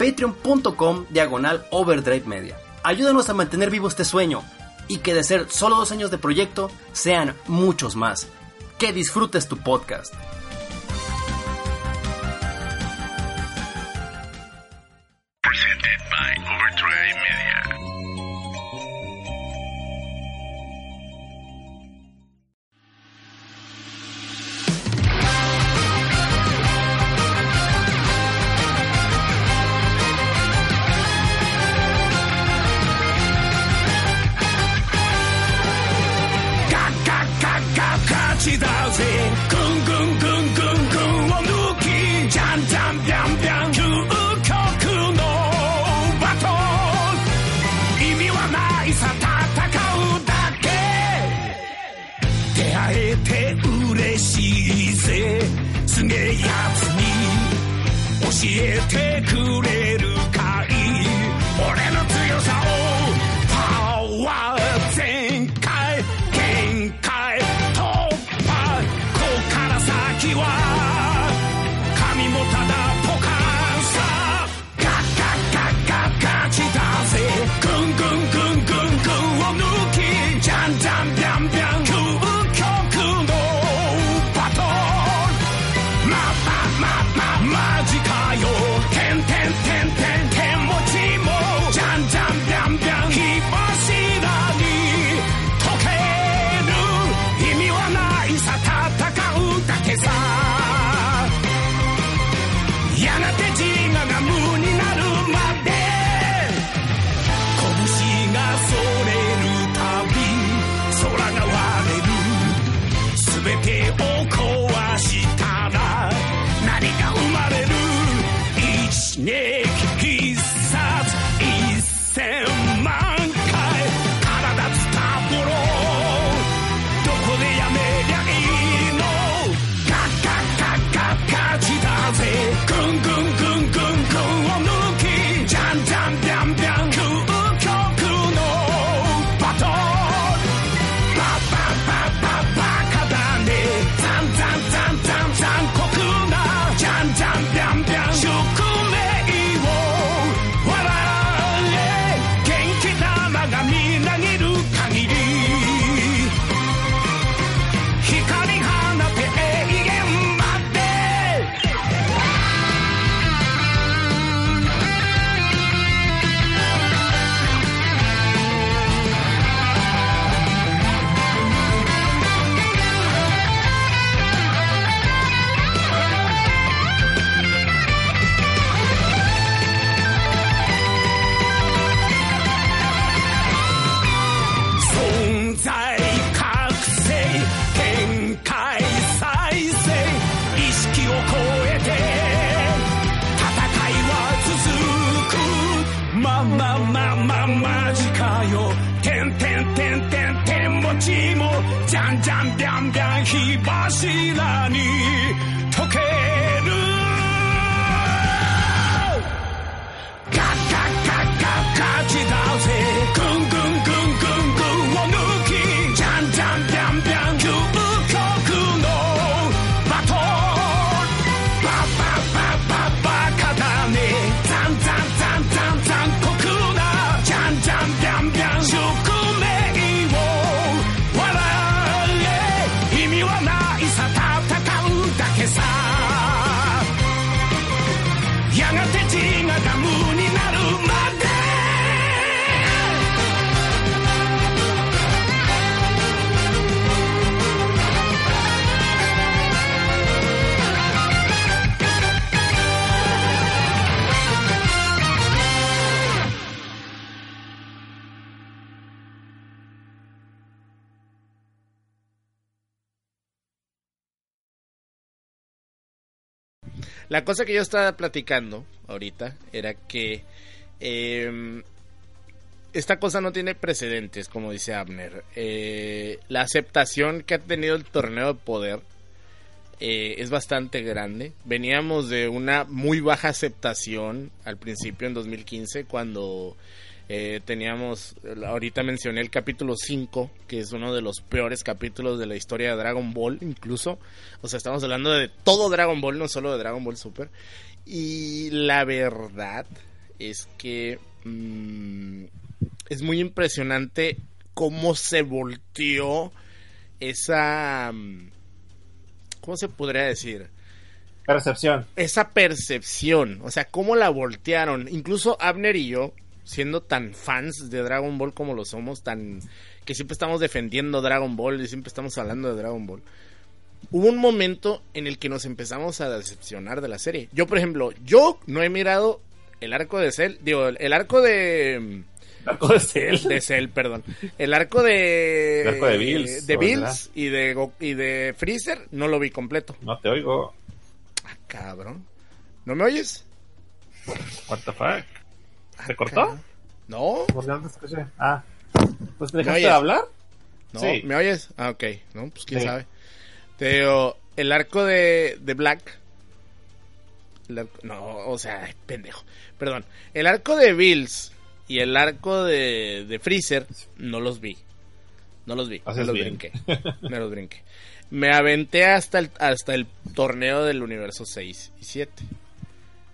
patreon.com diagonal overdrive media. Ayúdanos a mantener vivo este sueño y que de ser solo dos años de proyecto sean muchos más. Que disfrutes tu podcast. Presented by Overdrive Media. やつに教えてくれ寂寞，将将变变，希望是了你。La cosa que yo estaba platicando ahorita era que eh, esta cosa no tiene precedentes, como dice Abner. Eh, la aceptación que ha tenido el torneo de poder eh, es bastante grande. Veníamos de una muy baja aceptación al principio en 2015 cuando eh, teníamos, ahorita mencioné el capítulo 5, que es uno de los peores capítulos de la historia de Dragon Ball, incluso. O sea, estamos hablando de todo Dragon Ball, no solo de Dragon Ball Super. Y la verdad es que mm, es muy impresionante cómo se volteó esa... mm, ¿Cómo se podría decir? Percepción. esa percepción, o sea, cómo la voltearon. Incluso Abner y yo, siendo tan fans de Dragon Ball como lo somos, tan que siempre estamos defendiendo Dragon Ball y siempre estamos hablando de Dragon Ball. Hubo un momento en el que nos empezamos a decepcionar de la serie. Yo, por ejemplo, yo no he mirado el arco de Cell, digo, el arco de Arco de Cell. de Cell, perdón. El arco de El arco de Bills, de ¿no? Bills y de y de Freezer no lo vi completo. No te oigo. Ah, cabrón. ¿No me oyes? What the fuck? ¿Se cortó? No, ¿Por qué no te escuché? Ah. Pues te ¿Me dejaste de hablar. no, Sí. ¿me oyes? Ah, ok. No, pues quién Sí. sabe. Te digo, el arco de, de Black. el arco- no, o sea, ay, pendejo. Perdón. El arco de Bills y el arco de, de Freezer no los vi. No los vi. Haces me los bien. brinqué. Me los brinqué. Me aventé hasta el, hasta el torneo del universo 6 y 7.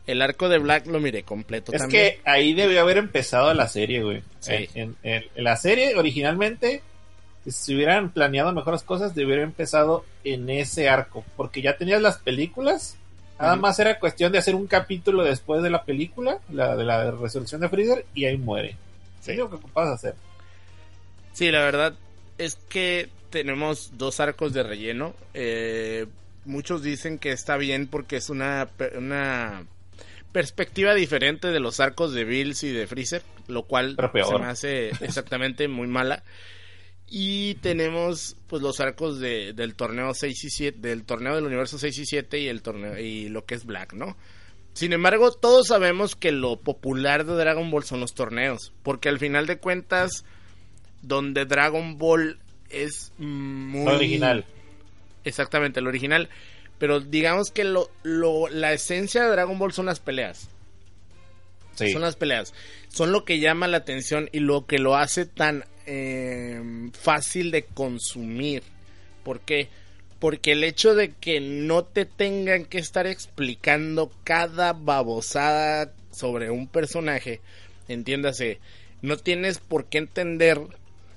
El arco de Black lo miré completo Es también. que ahí debió haber empezado la serie, güey. Sí. En, en- la serie originalmente, si hubieran planeado mejores cosas, debió haber empezado en ese arco. Porque ya tenías las películas. Nada más era cuestión de hacer un capítulo después de la película, la de la resurrección de Freezer, y ahí muere. Sí. Es lo que ocupabas hacer. Sí, la verdad es que tenemos dos arcos de relleno. Eh, muchos dicen que está bien porque es una, una perspectiva diferente de los arcos de Bills y de Freezer, lo cual se me hace exactamente muy mala. Y tenemos pues los arcos de, del torneo 6 y 7, del torneo del universo 6 y 7 y el torneo y lo que es Black, ¿no? Sin embargo, todos sabemos que lo popular de Dragon Ball son los torneos, porque al final de cuentas donde Dragon Ball es muy original. Exactamente, el original. Pero digamos que lo, lo- la esencia de Dragon Ball son las peleas. Sí. Son las peleas. Son lo que llama la atención y lo que lo hace tan eh, fácil de consumir. ¿Por qué? Porque el hecho de que no te tengan que estar explicando cada babosada sobre un personaje, entiéndase, no tienes por qué entender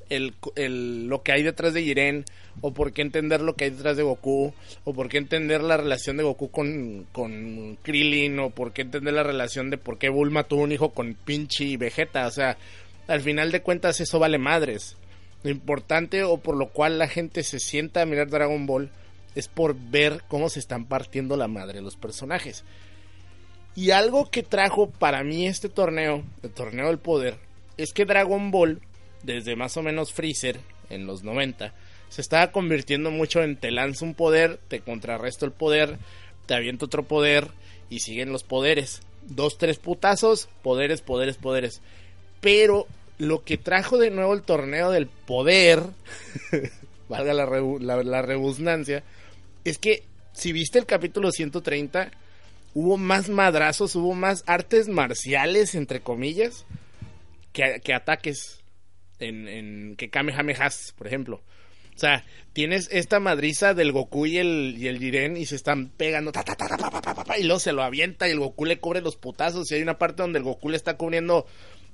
el, el- lo que hay detrás de Jiren, o por qué entender lo que hay detrás de Goku, o por qué entender la relación de Goku con, con Krillin, o por qué entender la relación de por qué Bulma tuvo un hijo con Pinchi y Vegeta. O sea, al final de cuentas eso vale madres. Lo importante o por lo cual la gente se sienta a mirar Dragon Ball es por ver cómo se están partiendo la madre los personajes. Y algo que trajo para mí este torneo, el torneo del poder, es que Dragon Ball, desde más o menos Freezer, en los 90, se estaba convirtiendo mucho en te lanzo un poder, te contrarresto el poder, te aviento otro poder y siguen los poderes. Dos, tres putazos, poderes, poderes, poderes. Pero lo que trajo de nuevo el torneo del poder, valga la, la, es que si viste el capítulo 130, hubo más madrazos, hubo más artes marciales, entre comillas, que ataques en, en que Kamehamehas, por ejemplo. O sea, tienes esta madriza del Goku y el, y el Jiren y se están pegando, ta, ta, ta, pa, y luego se lo avienta y el Goku le cubre los putazos y hay una parte donde el Goku le está cubriendo,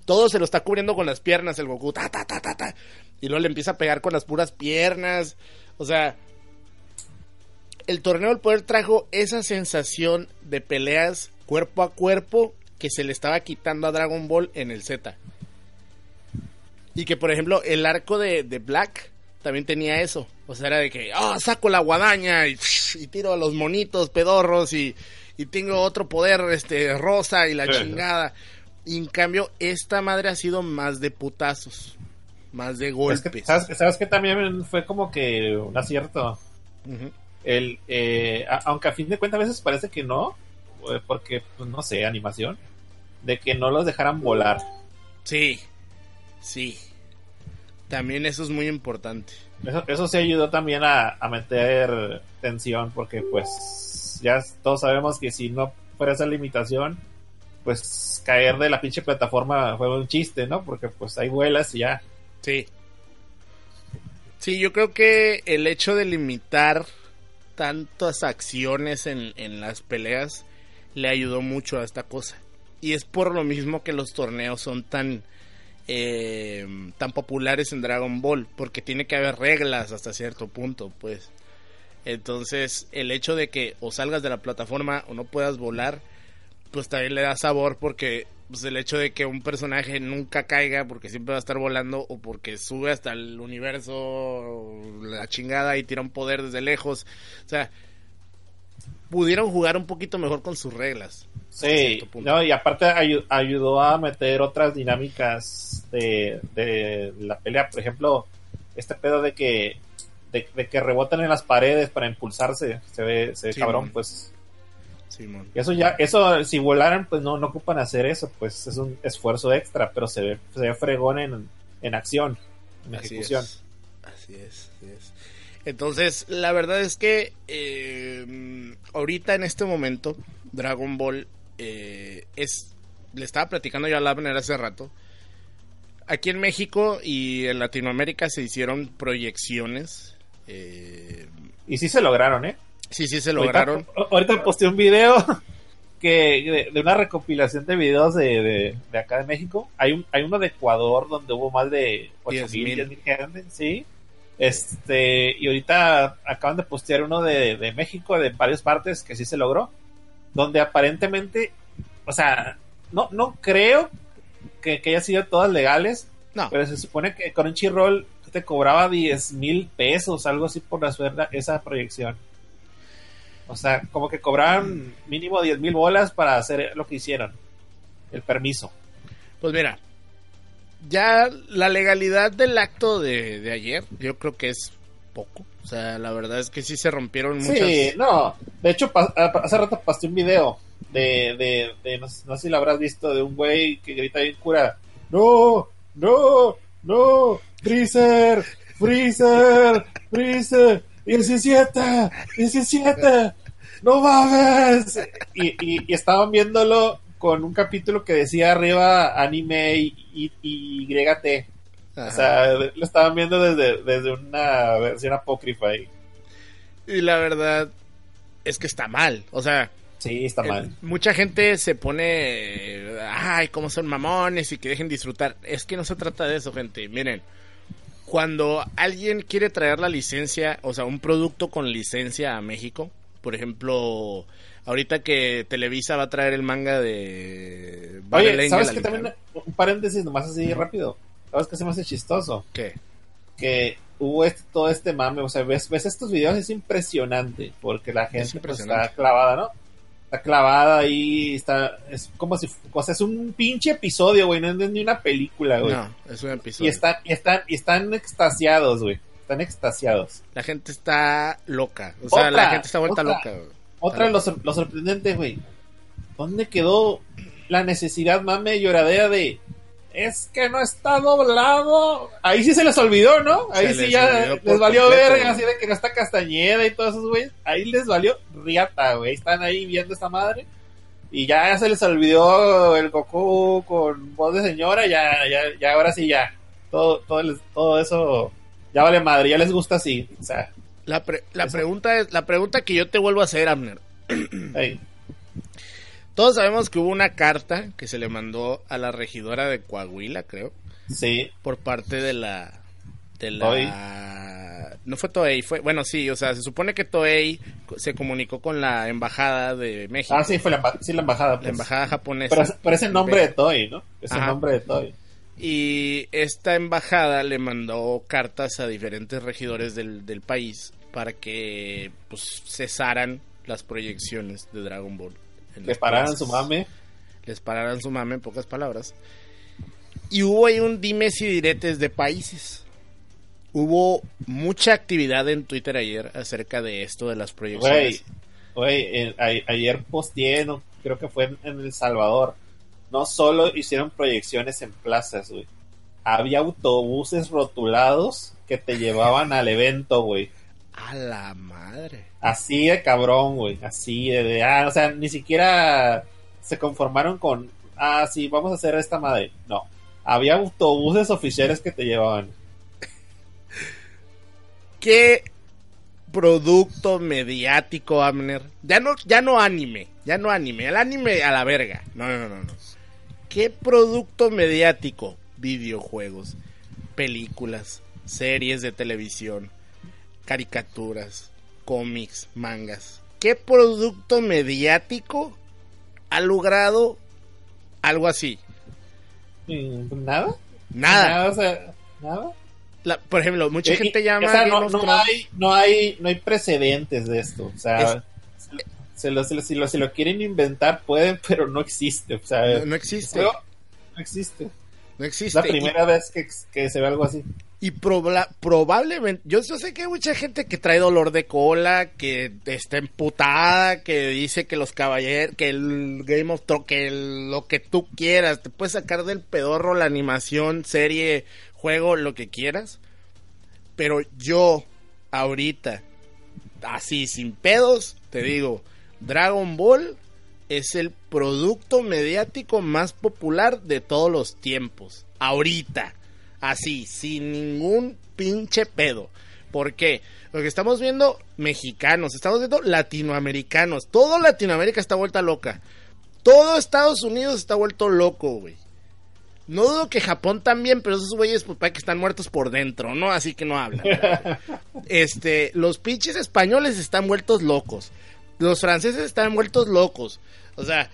todo se lo está cubriendo con las piernas el Goku, ta, ta, ta, ta, y luego le empieza a pegar con las puras piernas. O sea, el torneo del poder trajo esa sensación de peleas cuerpo a cuerpo que se le estaba quitando a Dragon Ball en el Z. Y que, por ejemplo, el arco de, de Black también tenía eso. O sea, era de que, ah, saco la guadaña y, y tiro a los monitos pedorros y, y tengo otro poder este rosa y la Sí. chingada. Y en cambio, esta madre ha sido más de putazos, más de Es golpes. que, ¿sabes, sabes que también fue como que un acierto. El, eh, a- aunque a fin de cuentas a veces parece que no, eh, porque, pues, no sé, animación, de que no los dejaran volar. Sí, sí. También eso es muy importante. Eso, eso sí ayudó también a, a meter tensión, porque pues ya todos sabemos que si no fuera esa limitación, pues caer de la pinche plataforma fue un chiste, ¿no? Porque pues hay vuelas y ya. Sí. Sí, yo creo que el hecho de limitar tantas acciones en, en las peleas le ayudó mucho a esta cosa. Y es por lo mismo que los torneos son tan eh, tan populares en Dragon Ball, porque tiene que haber reglas hasta cierto punto, pues. Entonces, el hecho de que o salgas de la plataforma o no puedas volar, pues también le da sabor porque pues, el hecho de que un personaje nunca caiga porque siempre va a estar volando o porque sube hasta el universo la chingada y tira un poder desde lejos. O sea, pudieron jugar un poquito mejor con sus reglas. Sí, no, y aparte ayu- ayudó a meter otras dinámicas de, de la pelea. Por ejemplo, este pedo de que de, de que rebotan en las paredes para impulsarse, se ve, se ve Sí, cabrón, man. pues Simón. eso ya, eso si volaran, pues no, no ocupan hacer eso, pues es un esfuerzo extra, pero se ve, se ve fregón en, en acción, en Así ejecución. es. Así es, así es. Entonces, la verdad es que eh, ahorita en este momento, Dragon Ball eh, es. Le estaba platicando yo a Labner hace rato. Aquí en México y en Latinoamérica se hicieron proyecciones. eh, Y sí se lograron, ¿eh? sí, sí se Ahorita- lograron. Ahorita, posté un video que de, de una recopilación de videos de, de, de acá de México. Hay un, hay uno de Ecuador donde hubo más de 8 mil, 10,000. 10 mil gente, sí. Este, y ahorita acaban de postear uno de, de México, de varias partes, que sí se logró. Donde aparentemente, o sea, no, no creo que, que haya sido todas legales, No, pero se supone que Crunchyroll te cobraba 10 mil pesos, algo así por hacer esa proyección. O sea, como que cobraban mínimo 10 mil bolas para hacer lo que hicieron. El permiso. Pues mira, ya la legalidad del acto de, de ayer, yo creo que es poco. O sea, la verdad es que sí se rompieron muchas. Sí, no. De hecho, hace rato pasé un video de, de, de- no, sé- no sé si lo habrás visto, de un güey que grita bien cura. No, no, no, Freezer, Freezer, Freezer, 17, 17, no mames. Y, y, y estaban viéndolo con un capítulo que decía arriba anime y, y, YT. Ajá. O sea, lo estaban viendo desde, desde una versión apócrifa ahí. Y la verdad es que está mal. O sea, Sí, está eh, mal. mucha gente se pone, ay, cómo son mamones y que dejen disfrutar. Es que no se trata de eso, gente. Miren, cuando alguien quiere traer la licencia, o sea, un producto con licencia a México, por ejemplo, ahorita que Televisa va a traer el manga de Oye, ¿sabes que también? Un paréntesis nomás así rápido. ¿Sabes qué se me hace chistoso? ¿Qué? Que hubo este, todo este mame. O sea, ves, ves estos videos, es impresionante. Porque la gente pues, impresionante. está clavada, ¿no? Está clavada ahí. Está, es como si. O sea, es un pinche episodio, güey. No es ni una película, güey. No, es un episodio. y, están, y, están, y están extasiados, güey. Están extasiados. La gente está loca. O sea, Otra, la gente está vuelta otra. loca. güey. Otra, lo, lo sorprendente, güey. ¿Dónde quedó la necesidad, mame, lloradera de... Es que no está doblado. Ahí sí se les olvidó, ¿no? Ahí Se sí les ya les valió completo, verga, así de que no está Castañeda y todos esos güeyes. Ahí les valió riata, güey. Están ahí viendo esta madre. Y ya se les olvidó el Goku con voz de señora. Ya, ya, ya, ahora sí ya. Todo, todo, les- todo eso ya vale madre. Ya les gusta así. O sea, La, pre- la pregunta es, la pregunta que yo te vuelvo a hacer, Abner. ahí. Todos sabemos que hubo una carta que se le mandó a la regidora de Coahuila, creo, Sí. por parte de la de la no fue Toei, fue, bueno, sí, o sea, se supone que Toei se comunicó con la embajada de México, Ah, sí, fue la, sí, la embajada. la pues. embajada japonesa. Pero, pero es el nombre de Toy, ¿no? Es el nombre de Toy. Y esta embajada le mandó cartas a diferentes regidores del, del país para que pues cesaran las proyecciones de Dragon Ball. En Le las pararan plazas. su mame. Les pararan su mame, en pocas palabras. Y hubo ahí un dimes y diretes de países. Hubo mucha actividad en Twitter ayer acerca de esto de las proyecciones. güey, ayer posteé, no, creo que fue en, en El Salvador. No solo hicieron proyecciones en plazas, güey. Había autobuses rotulados que te llevaban al evento, güey. A la madre. Así de cabrón, güey. Así de, de- ah, o sea, ni siquiera se conformaron con, ah, sí, vamos a hacer esta madre. No. Había autobuses oficiales que te llevaban. ¿Qué producto mediático, Abner? Ya no, ya no anime, ya no anime, el anime a la verga. No, no, no, no. ¿Qué producto mediático? Videojuegos, películas, series de televisión, caricaturas, cómics, mangas. ¿Qué producto mediático ha logrado algo así? Mm, ¿Nada? Nada. o sea, nada. La- por ejemplo, mucha Eh, gente llama o sea, no, hay, no hay, no hay precedentes de esto. O sea, Es- se lo, se lo- si, lo, si lo quieren inventar pueden, pero no existe. O sea, No, no existe. no, no existe. No Es existe. la primera vez que, que se ve algo así. Y, y proba- probablemente, yo, yo sé que hay mucha gente que trae dolor de cola, que está emputada, que dice que los caballeros, que el Game of Thrones, que el- lo que tú quieras, te puedes sacar del pedorro la animación, serie, juego, lo que quieras. Pero yo, ahorita, así, sin pedos, te digo, Dragon Ball es el producto mediático más popular de todos los tiempos. Ahorita. Así, sin ningún pinche pedo. ¿Por qué? Porque estamos viendo mexicanos, estamos viendo latinoamericanos. Todo Latinoamérica está vuelta loca. Todo Estados Unidos está vuelto loco, güey. No dudo que Japón también, pero esos güeyes, pues, para que están muertos por dentro, ¿no? Así que no hablan. este, los pinches españoles están vueltos locos. Los franceses están vueltos locos. O sea,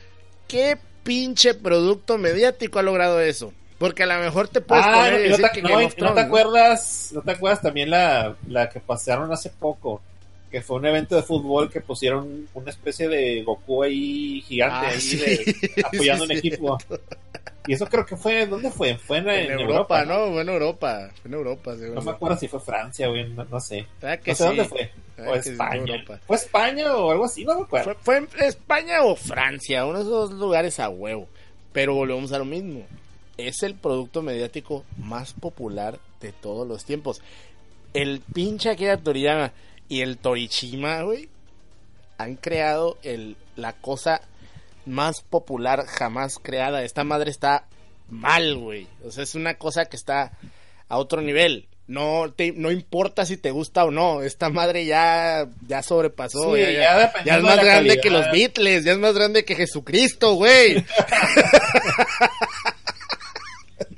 ¿qué pinche producto mediático ha logrado eso? Porque a lo mejor te puedes Ah, poner y no, te, acuerdas, no te acuerdas también la, la que pasaron hace poco, que fue un evento de fútbol que pusieron una especie de Goku ahí gigante Ah, ahí sí. de- apoyando Sí, un equipo. Y eso creo que fue, ¿dónde fue? Fue en, En, en Europa, ¿no? Fue en Europa. Fue en Europa, seguro. No me acuerdo si fue Francia, güey, no, no sé. ¿Verdad que No sé sí? dónde fue. ¿Verdad O sí, España. ¿Fue España o algo así? No me acuerdo. Fue, fue en España o Francia, uno de esos dos lugares a huevo. Pero volvemos a lo mismo. Es el producto mediático más popular de todos los tiempos. El pinche Akira Toriyama y el Torishima, güey, han creado el, la cosa más popular jamás creada. Esta madre está mal, güey. O sea, es una cosa que está a otro nivel. No, te, no importa si te gusta o no. Esta madre ya, ya sobrepasó. Sí, ya, es más grande calidad. que los Beatles. Ya es más grande que Jesucristo, güey.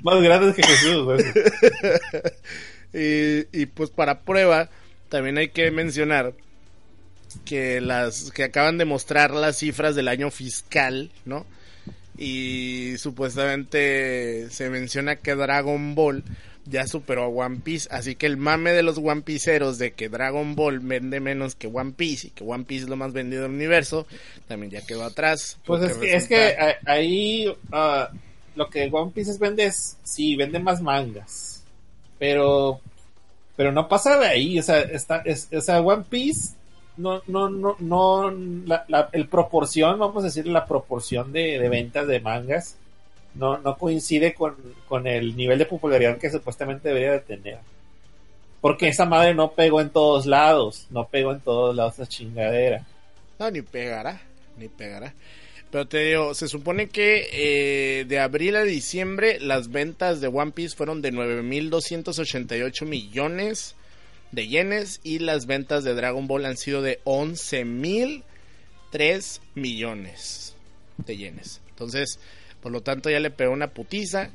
Más grande que Jesús, güey. y, y pues para prueba, también hay que mencionar que las que acaban de mostrar las cifras del año fiscal, ¿no? Y supuestamente se menciona que Dragon Ball ya superó a One Piece, así que el mame de los One Pieceros de que Dragon Ball vende menos que One Piece y que One Piece es lo más vendido del universo, también ya quedó atrás. Pues es que, es que a- ahí ah, lo que One Piece vende es, sí, vende más mangas, pero pero no pasa de ahí, o sea, está, es, o sea, One Piece no, no, no, no, la, la- el proporción, vamos a decir, la proporción de, ventas de mangas no, no coincide con, con el nivel de popularidad que supuestamente debería de tener. Porque esa madre no pegó en todos lados, no pegó en todos lados esa chingadera. No, ni pegará, ni pegará. Pero te digo, se supone que eh, de abril a diciembre las ventas de One Piece fueron de 9.288 millones de yenes y las ventas de Dragon Ball han sido de 11.003 millones de yenes. Entonces, por lo tanto ya le pegó una putiza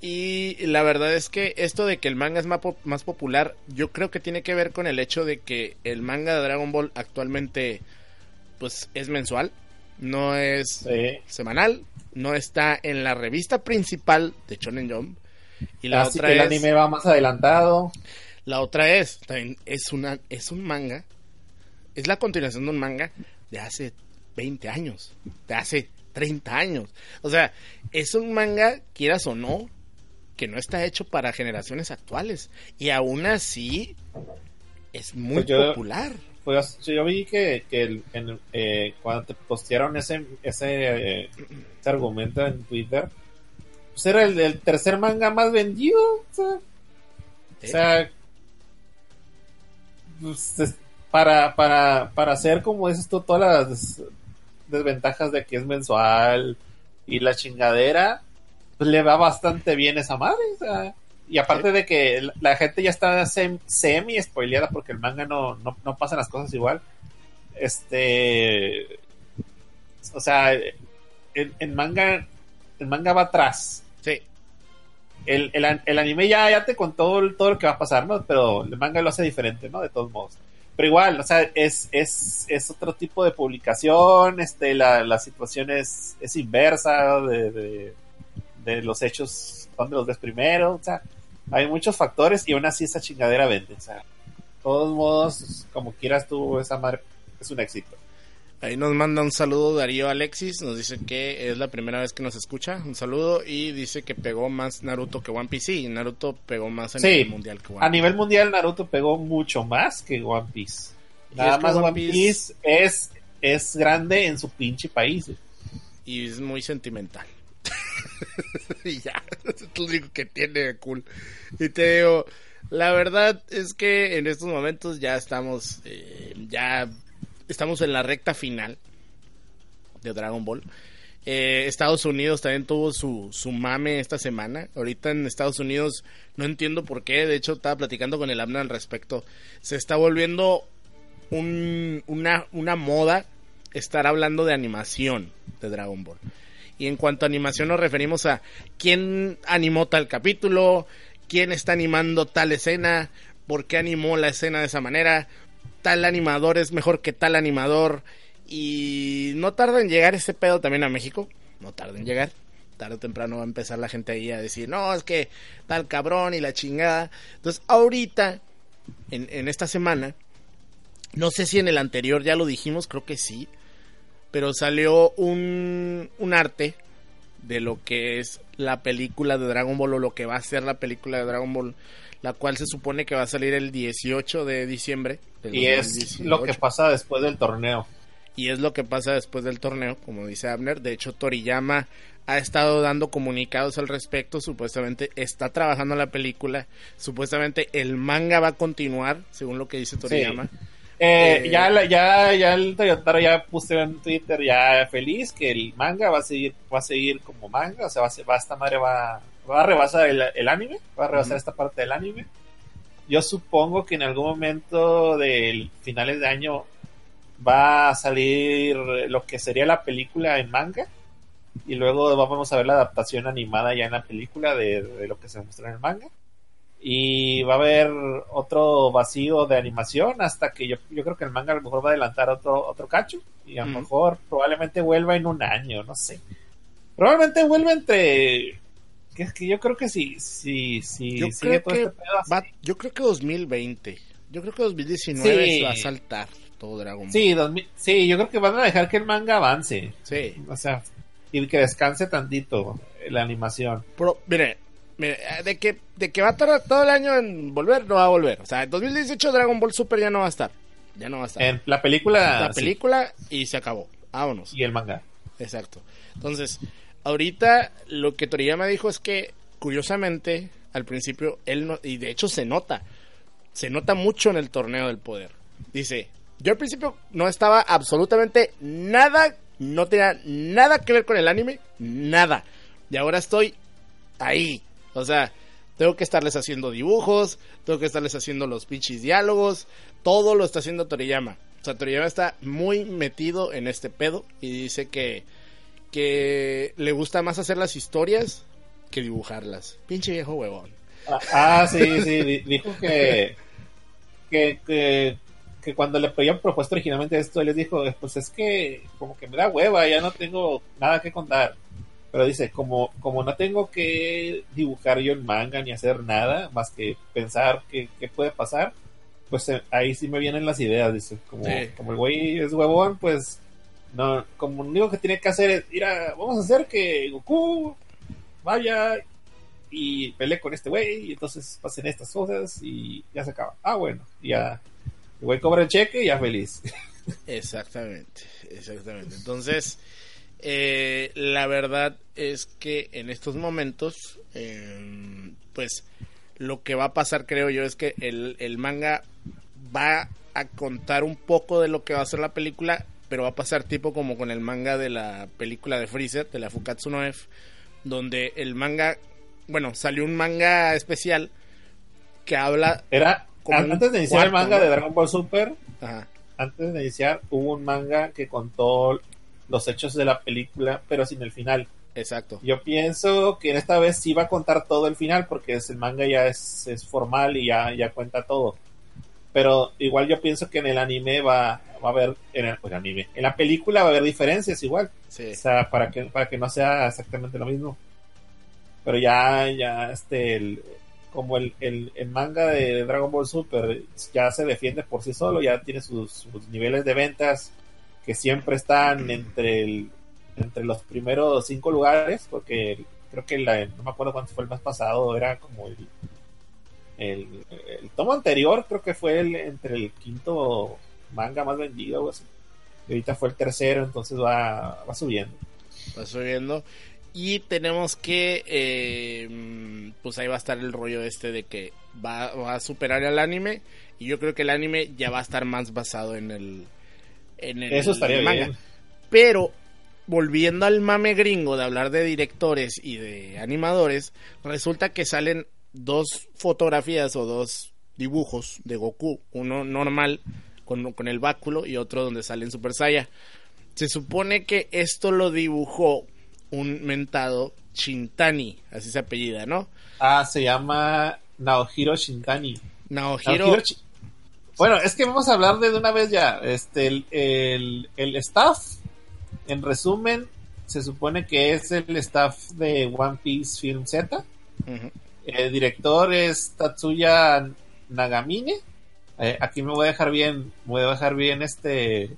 Y la verdad es que esto de que el manga es más, más popular, yo creo que tiene que ver con el hecho de que el manga de Dragon Ball actualmente pues es mensual, no es Sí. semanal, no está en la revista principal de Shonen Jump. Y la Así otra que el es anime va más adelantado. la otra es también es una es un manga es la continuación de un manga de hace 20 años, de hace 30 años. O sea, es un manga quieras o no que no está hecho para generaciones actuales y aún así es muy Pues yo- popular. Yo vi que, que el- en- eh, cuando te postearon ese, ese, eh, ese argumento en Twitter, pues era el, el tercer manga más vendido. O sea, o sea, pues, es- para, para, para hacer, como dices tú, todas las des- desventajas de que es mensual y la chingadera, pues le va bastante bien esa madre. o sea, y aparte de que la- gente ya está sem- semi spoileada porque el manga no, no, no pasan las cosas igual. Este. O sea, el, el manga. El manga va atrás. Sí, El, el, el anime ya, ya te contó todo lo que va a pasar, ¿no? Pero el manga lo hace diferente, ¿no? De todos modos. Pero igual, o sea, es, es, es otro tipo de publicación, este, la, la situación es, es inversa de, de, de los hechos, donde los ves primero, o sea, hay muchos factores y aún así esa chingadera vende, o sea, de todos modos, como quieras tú, esa madre es un éxito. Ahí nos manda un saludo Darío Alexis, nos dice que es la primera vez que nos escucha, un saludo y dice que pegó más Naruto que One Piece, sí, Naruto pegó más a Sí, nivel mundial que One A nivel mundial, Naruto pegó mucho más que One Piece. Y Nada es que más One One Piece- Piece es, es grande en su pinche país. y es muy sentimental. y ya, es lo único que tiene cool. Y te digo, la verdad es que en estos momentos ya estamos, eh, ya estamos en la recta final de Dragon Ball. Eh, Estados Unidos también tuvo su, su mame esta semana. Ahorita en Estados Unidos no entiendo por qué. De hecho, estaba platicando con el Abner al respecto. Se está volviendo un- una, una moda estar hablando de animación de Dragon Ball. Y en cuanto a animación nos referimos a quién animó tal capítulo, quién está animando tal escena, por qué animó la escena de esa manera, tal animador es mejor que tal animador. Y no tarda en llegar ese pedo también a México, no tarda en llegar. Tarde o temprano va a empezar la gente ahí a decir, no, es que tal cabrón y la chingada. Entonces, ahorita, en, en esta semana, no sé si en el anterior ya lo dijimos, creo que sí. Pero salió un, un arte de lo que es la película de Dragon Ball o lo que va a ser la película de Dragon Ball, la cual se supone que va a salir el 18 de diciembre. Y es 2018. lo que pasa después del torneo. Y es lo que pasa después del torneo, como dice Abner. De hecho, Toriyama ha estado dando comunicados al respecto. Supuestamente está trabajando la película. Supuestamente el manga va a continuar, según lo que dice Toriyama. Eh, Eh, ya, la- ya, ya el Toyotaro ya puse en Twitter ya feliz que el manga va a seguir, va a seguir como manga, o sea, va a, va esta madre va, va a rebasar el, el anime, va a rebasar esta parte del anime. Yo supongo que en algún momento del finales de año va a salir lo que sería la película en manga y luego vamos a ver la adaptación animada ya en la película de, de lo que se mostró en el manga y va a haber otro vacío de animación hasta que yo, yo creo que el manga a lo mejor va a adelantar otro, otro cacho y a lo mejor probablemente vuelva en un año, no sé. Probablemente vuelva entre... Que es que yo creo que sí, sí, sí, Yo sigue creo todo que este pedo así. va- yo creo que 2020. Yo creo que 2019 Sí. se va a saltar todo Dragon Ball. Sí, 2000 sí, yo creo que van a dejar que el manga avance, Sí. o sea, y que descanse tantito la animación. Pero, mire, de que, de que va a tardar todo el año en volver, no va a volver. O sea, en 2018 Dragon Ball Super ya no va a estar. Ya no va a estar. En la película, la sí, película y se acabó. Vámonos. y el manga. Exacto. Entonces, ahorita lo que Toriyama dijo es que, curiosamente, al principio, él no, y de hecho se nota, se nota mucho en el torneo del poder. Dice, yo al principio no estaba absolutamente nada, no tenía nada que ver con el anime, nada. Y ahora estoy ahí. O sea, tengo que estarles haciendo dibujos, tengo que estarles haciendo los pinches diálogos, todo lo está haciendo Toriyama. O sea, Toriyama está muy metido en este pedo y dice que, que le gusta más hacer las historias que dibujarlas. Pinche viejo huevón. Ah, ah, sí, sí, di- dijo que, que, que, que cuando le habían propuesto originalmente esto, él les dijo, pues es que como que me da hueva, ya no tengo nada que contar. Pero dice, como, como no tengo que dibujar yo el manga ni hacer nada, más que pensar qué, qué puede pasar, pues eh, ahí sí me vienen las ideas, dice. Como, Sí. como el güey es huevón, pues no, como lo único que tiene que hacer es, mira, vamos a hacer que Goku vaya y pelee con este güey, y entonces pasen estas cosas y ya se acaba. Ah, bueno, ya el güey cobra el cheque y ya feliz. Exactamente, exactamente. Entonces, eh, la verdad es que en estos momentos, eh, pues lo que va a pasar, creo yo, es que el, el manga va a contar un poco de lo que va a ser la película, pero va a pasar tipo como con el manga de la película de Freezer, de la Fukatsu no F, donde el manga, bueno, salió un manga especial que habla... Era, antes de iniciar el manga ¿no? de Dragon Ball Super, Ajá, antes de iniciar hubo un manga que contó los hechos de la película, pero sin el final. exacto. Yo pienso que en esta vez sí va a contar todo el final porque es, el manga ya es, es formal y ya, ya cuenta todo. Pero igual yo pienso que en el anime va, va a haber, en el, pues, anime, en la película va a haber diferencias igual. Sí. O sea, para que, para que no sea exactamente lo mismo. Pero ya, ya, este, el- como el, el, el manga de Dragon Ball Super ya se defiende por sí solo, ya tiene sus, sus niveles de ventas que siempre están entre el, entre los primeros cinco lugares, porque creo que la, no me acuerdo cuánto fue el mes pasado, era como el, el, el tomo anterior, creo que fue el, entre el quinto manga más vendido, o así. Y ahorita fue el tercero, entonces va, va subiendo. Estoy viendo. Y tenemos que, eh, pues ahí va a estar el rollo este de que va, va a superar al anime. Y yo creo que el anime ya va a estar más basado en el, en el Eso estaría manga. bien. Pero, volviendo al mame gringo de hablar de directores y de animadores, resulta que salen dos fotografías o dos dibujos de Goku. Uno normal con, con el báculo y otro donde sale en Super Saiyan. Se supone que esto lo dibujó un mentado Shintani, así se apellida, ¿no? Ah, se llama Naohiro Shintani. Naohiro. Naohiro Bueno, es que vamos a hablar de, de una vez ya. Este, el, el, el staff, en resumen, se supone que es el staff de One Piece Film Z. El director es Tatsuya Nagamine. Eh, aquí me voy a dejar bien, me voy a dejar bien este,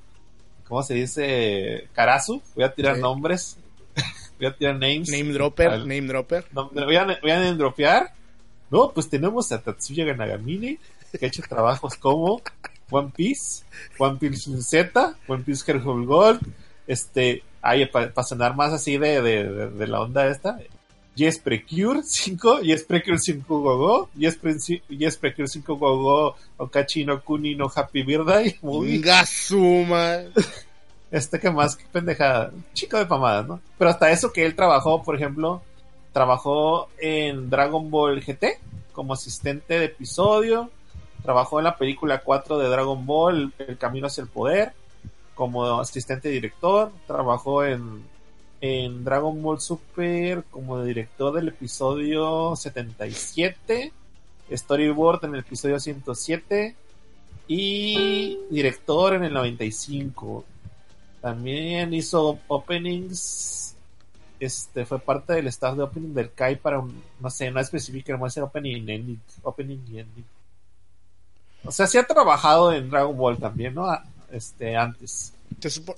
¿cómo se dice? Karasu. Voy a tirar Sí. nombres. voy a tirar names. Name Dropper, Al- Name Dropper. No, voy a, voy a dropear. No, pues tenemos a Tatsuya Nagamine, que ha hecho trabajos como One Piece, One Piece Z, One Piece Heart Gold, este, ay, para sonar más así de, de, de- la onda esta, Yes Precure 5, Yes Precure 5 Gogo, Yes, Pre- yes Precure 5 Gogo, Okachi no Kuni no Happy Birthday, muy, Gasuma. este que más, qué pendejada. Chico de pamadas, ¿no? Pero hasta eso que él trabajó, por ejemplo, trabajó en Dragon Ball GT como asistente de episodio. Trabajó en la película 4 de Dragon Ball, El Camino hacia el Poder, como asistente director. Trabajó en, en Dragon Ball Super como director del episodio 77. Storyboard en el episodio 107. Y director en el 95. También hizo openings. Este fue parte del staff de opening del Kai para un, no sé, no especifica, no ser opening y ending. Opening ending. O sea, sí ha trabajado en Dragon Ball también, ¿no? Este, antes.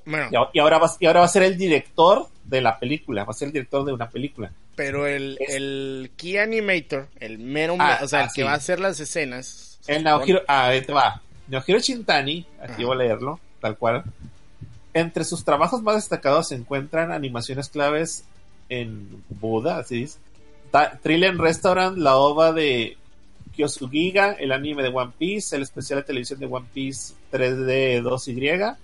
Bueno, Y, ahora va, y ahora va a ser el director de la película. Va a ser el director de una película. pero el, Es- el Key Animator, el mero, Ah, o sea, el ah, que sí. va a hacer las escenas. El Naohiro, ah, ahí te va. Naohiro Shintani, aquí Ajá. voy a leerlo, tal cual. Entre sus trabajos más destacados se encuentran animaciones claves en Buda, así es. Ta- Trillion Restaurant, la ova de Kyosugiga, el anime de One Piece, el especial de televisión de One Piece 3D 2Y,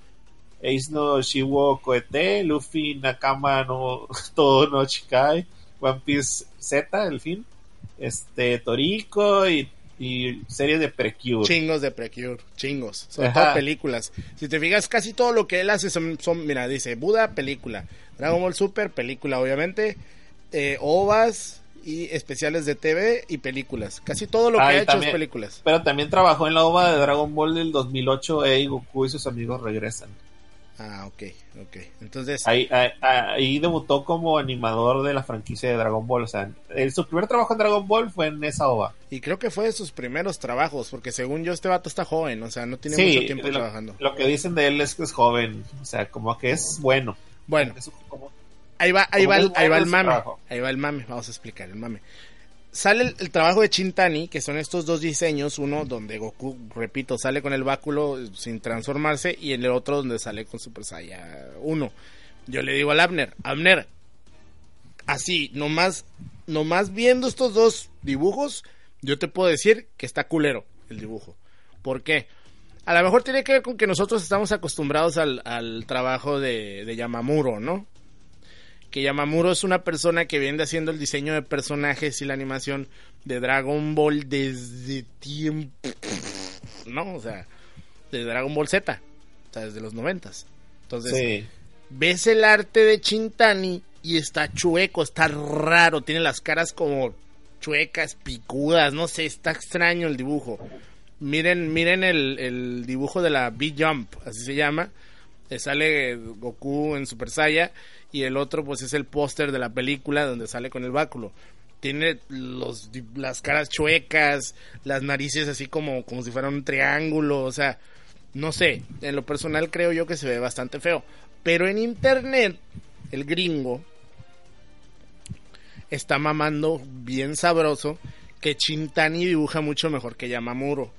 Ace no Shiwo Koete, Luffy Nakama no Todo no Chikai, One Piece Z, el fin, este Toriko y, y series de Precure. Chingos de Precure, chingos. Sobre Ajá. todo películas. Si te fijas, casi todo lo que él hace son, son- mira, dice Buda, película. Dragon Ball Super, película, obviamente. Eh, OVAs y especiales de TV y películas. Casi todo lo que Ah, ha hecho también- es películas. Pero también trabajó en la OVA de Dragon Ball del 2008, Ey, Goku y sus amigos regresan. Ah, ok, ok. Entonces, Ahí, ahí, ahí debutó como animador de la franquicia de Dragon Ball. O sea, el- su primer trabajo en Dragon Ball fue en esa OVA. y creo que fue de sus primeros trabajos, porque según yo este vato está joven, o sea, no tiene Sí, mucho tiempo lo, trabajando. lo que dicen de él es que es joven. O sea, como que es bueno. Bueno, Es como- ahí va, ahí va, ahí va el mame. trabajo. Ahí va el mame, vamos a explicar el mame. Sale el, el trabajo de Chintani, que son estos dos diseños, uno donde Goku, repito, sale con el báculo eh, sin transformarse y el otro donde sale con Super Saiyan 1. Yo le digo al Abner, Abner, así, nomás, nomás viendo estos dos dibujos, yo te puedo decir que está culero el dibujo. ¿Por qué? A lo mejor tiene que ver con que nosotros estamos acostumbrados al, al trabajo de, de Yamamuro, ¿no? Que Yamamuro es una persona que viene haciendo el diseño de personajes y la animación de Dragon Ball desde tiempo, ¿no? O sea, de Dragon Ball Z, o sea, desde los noventas. Entonces, Sí. ves el arte de Chintani y está chueco, está raro, tiene las caras como chuecas, picudas, no sé, está extraño el dibujo. Miren, miren el, el dibujo de la B-Jump, así se llama. Eh, sale Goku en Super Saiyan y el otro pues es el póster de la película donde sale con el báculo. Tiene los, las caras chuecas, las narices así como, como si fueran un triángulo, o sea, no sé, en lo personal creo yo que se ve bastante feo. Pero en internet, el gringo está mamando bien sabroso que Chintani dibuja mucho mejor que Yamamuro.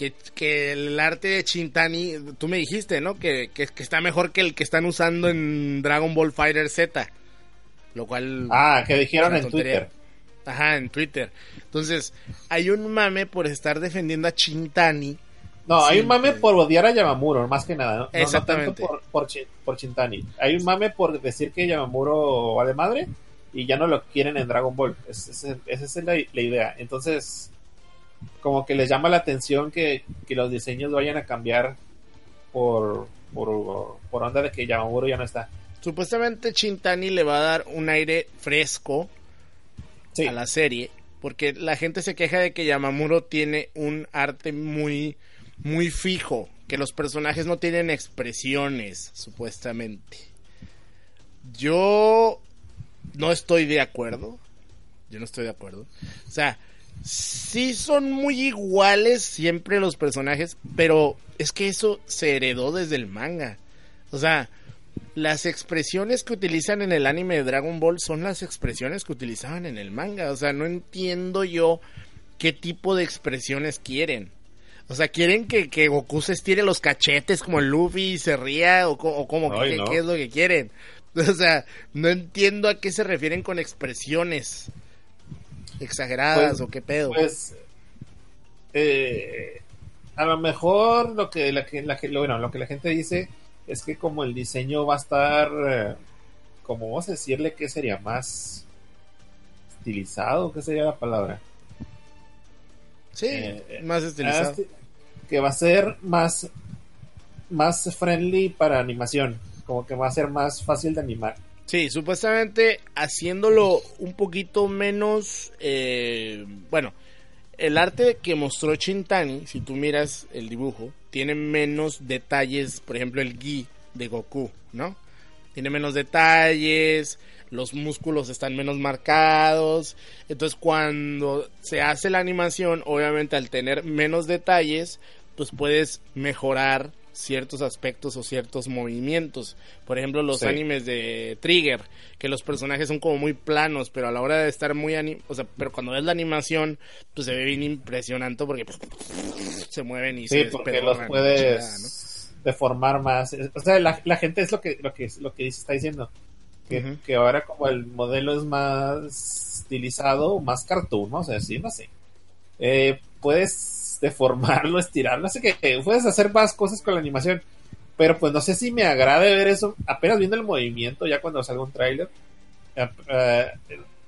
Que, que el arte de Chintani, tú me dijiste, ¿no? Que, que, que está mejor que el que están usando en Dragon Ball Fighter Z. Lo cual... Ah, que dijeron en tontería. Twitter. Ajá, en Twitter. Entonces, hay un mame por estar defendiendo a Chintani. No, hay un mame por odiar a Yamamuro, más que nada. ¿no? No- No, Exactamente. tanto por, por, Chi- por Chintani. Hay un mame por decir que Yamamuro va de madre y ya no lo quieren en Dragon Ball. Es- es- esa es la, la idea. Entonces, como que les llama la atención que, que los diseños vayan a cambiar por, por, por onda de que Yamamuro ya no está. Supuestamente Chintani le va a dar un aire fresco Sí. a la serie, porque la gente se queja de que Yamamuro tiene un arte muy muy fijo, que los personajes no tienen expresiones, supuestamente. Yo no estoy de acuerdo. Yo no estoy de acuerdo. O sea, sí son muy iguales siempre los personajes, pero es que eso se heredó desde el manga. O sea, las expresiones que utilizan en el anime de Dragon Ball son las expresiones que utilizaban en el manga. O sea, no entiendo yo qué tipo de expresiones quieren. O sea, ¿quieren que, que Goku se estire los cachetes como el Luffy y se ría? ¿O, o como Ay, ¿qué, no. qué es lo que quieren? O sea, no entiendo a qué se refieren con expresiones exageradas Pues- o qué pedo. Pues eh, a lo mejor lo que la, que- la lo- bueno, lo que la gente dice es que como el diseño va a estar eh, como vamos a decirle que sería más estilizado, ¿qué sería la palabra? sí, eh, más estilizado. Que va a ser más más friendly para animación, como que va a ser más fácil de animar. Sí, supuestamente haciéndolo un poquito menos, eh, bueno, el arte que mostró Chintani, si tú miras el dibujo, tiene menos detalles, por ejemplo el gi de Goku, ¿no? Tiene menos detalles, los músculos están menos marcados, entonces cuando se hace la animación, obviamente al tener menos detalles, pues puedes mejorar ciertos aspectos o ciertos movimientos. Por ejemplo, los Sí. animes de Trigger, que los personajes son como muy planos, pero a la hora de estar muy ani- o sea, pero cuando ves la animación, pues se ve bien impresionante porque se mueven y Sí, se porque despedorran, los puedes chingada, ¿no? deformar más. O sea, la, la gente es lo que lo que lo que dice, está diciendo. Que, ahora como el modelo es más estilizado, más cartoon. O sea, sí, no sé. Eh, puedes deformarlo, estirarlo, así que puedes hacer más cosas con la animación. Pero pues no sé si me agrade ver eso, apenas viendo el movimiento, ya cuando salga un tráiler. eh, eh,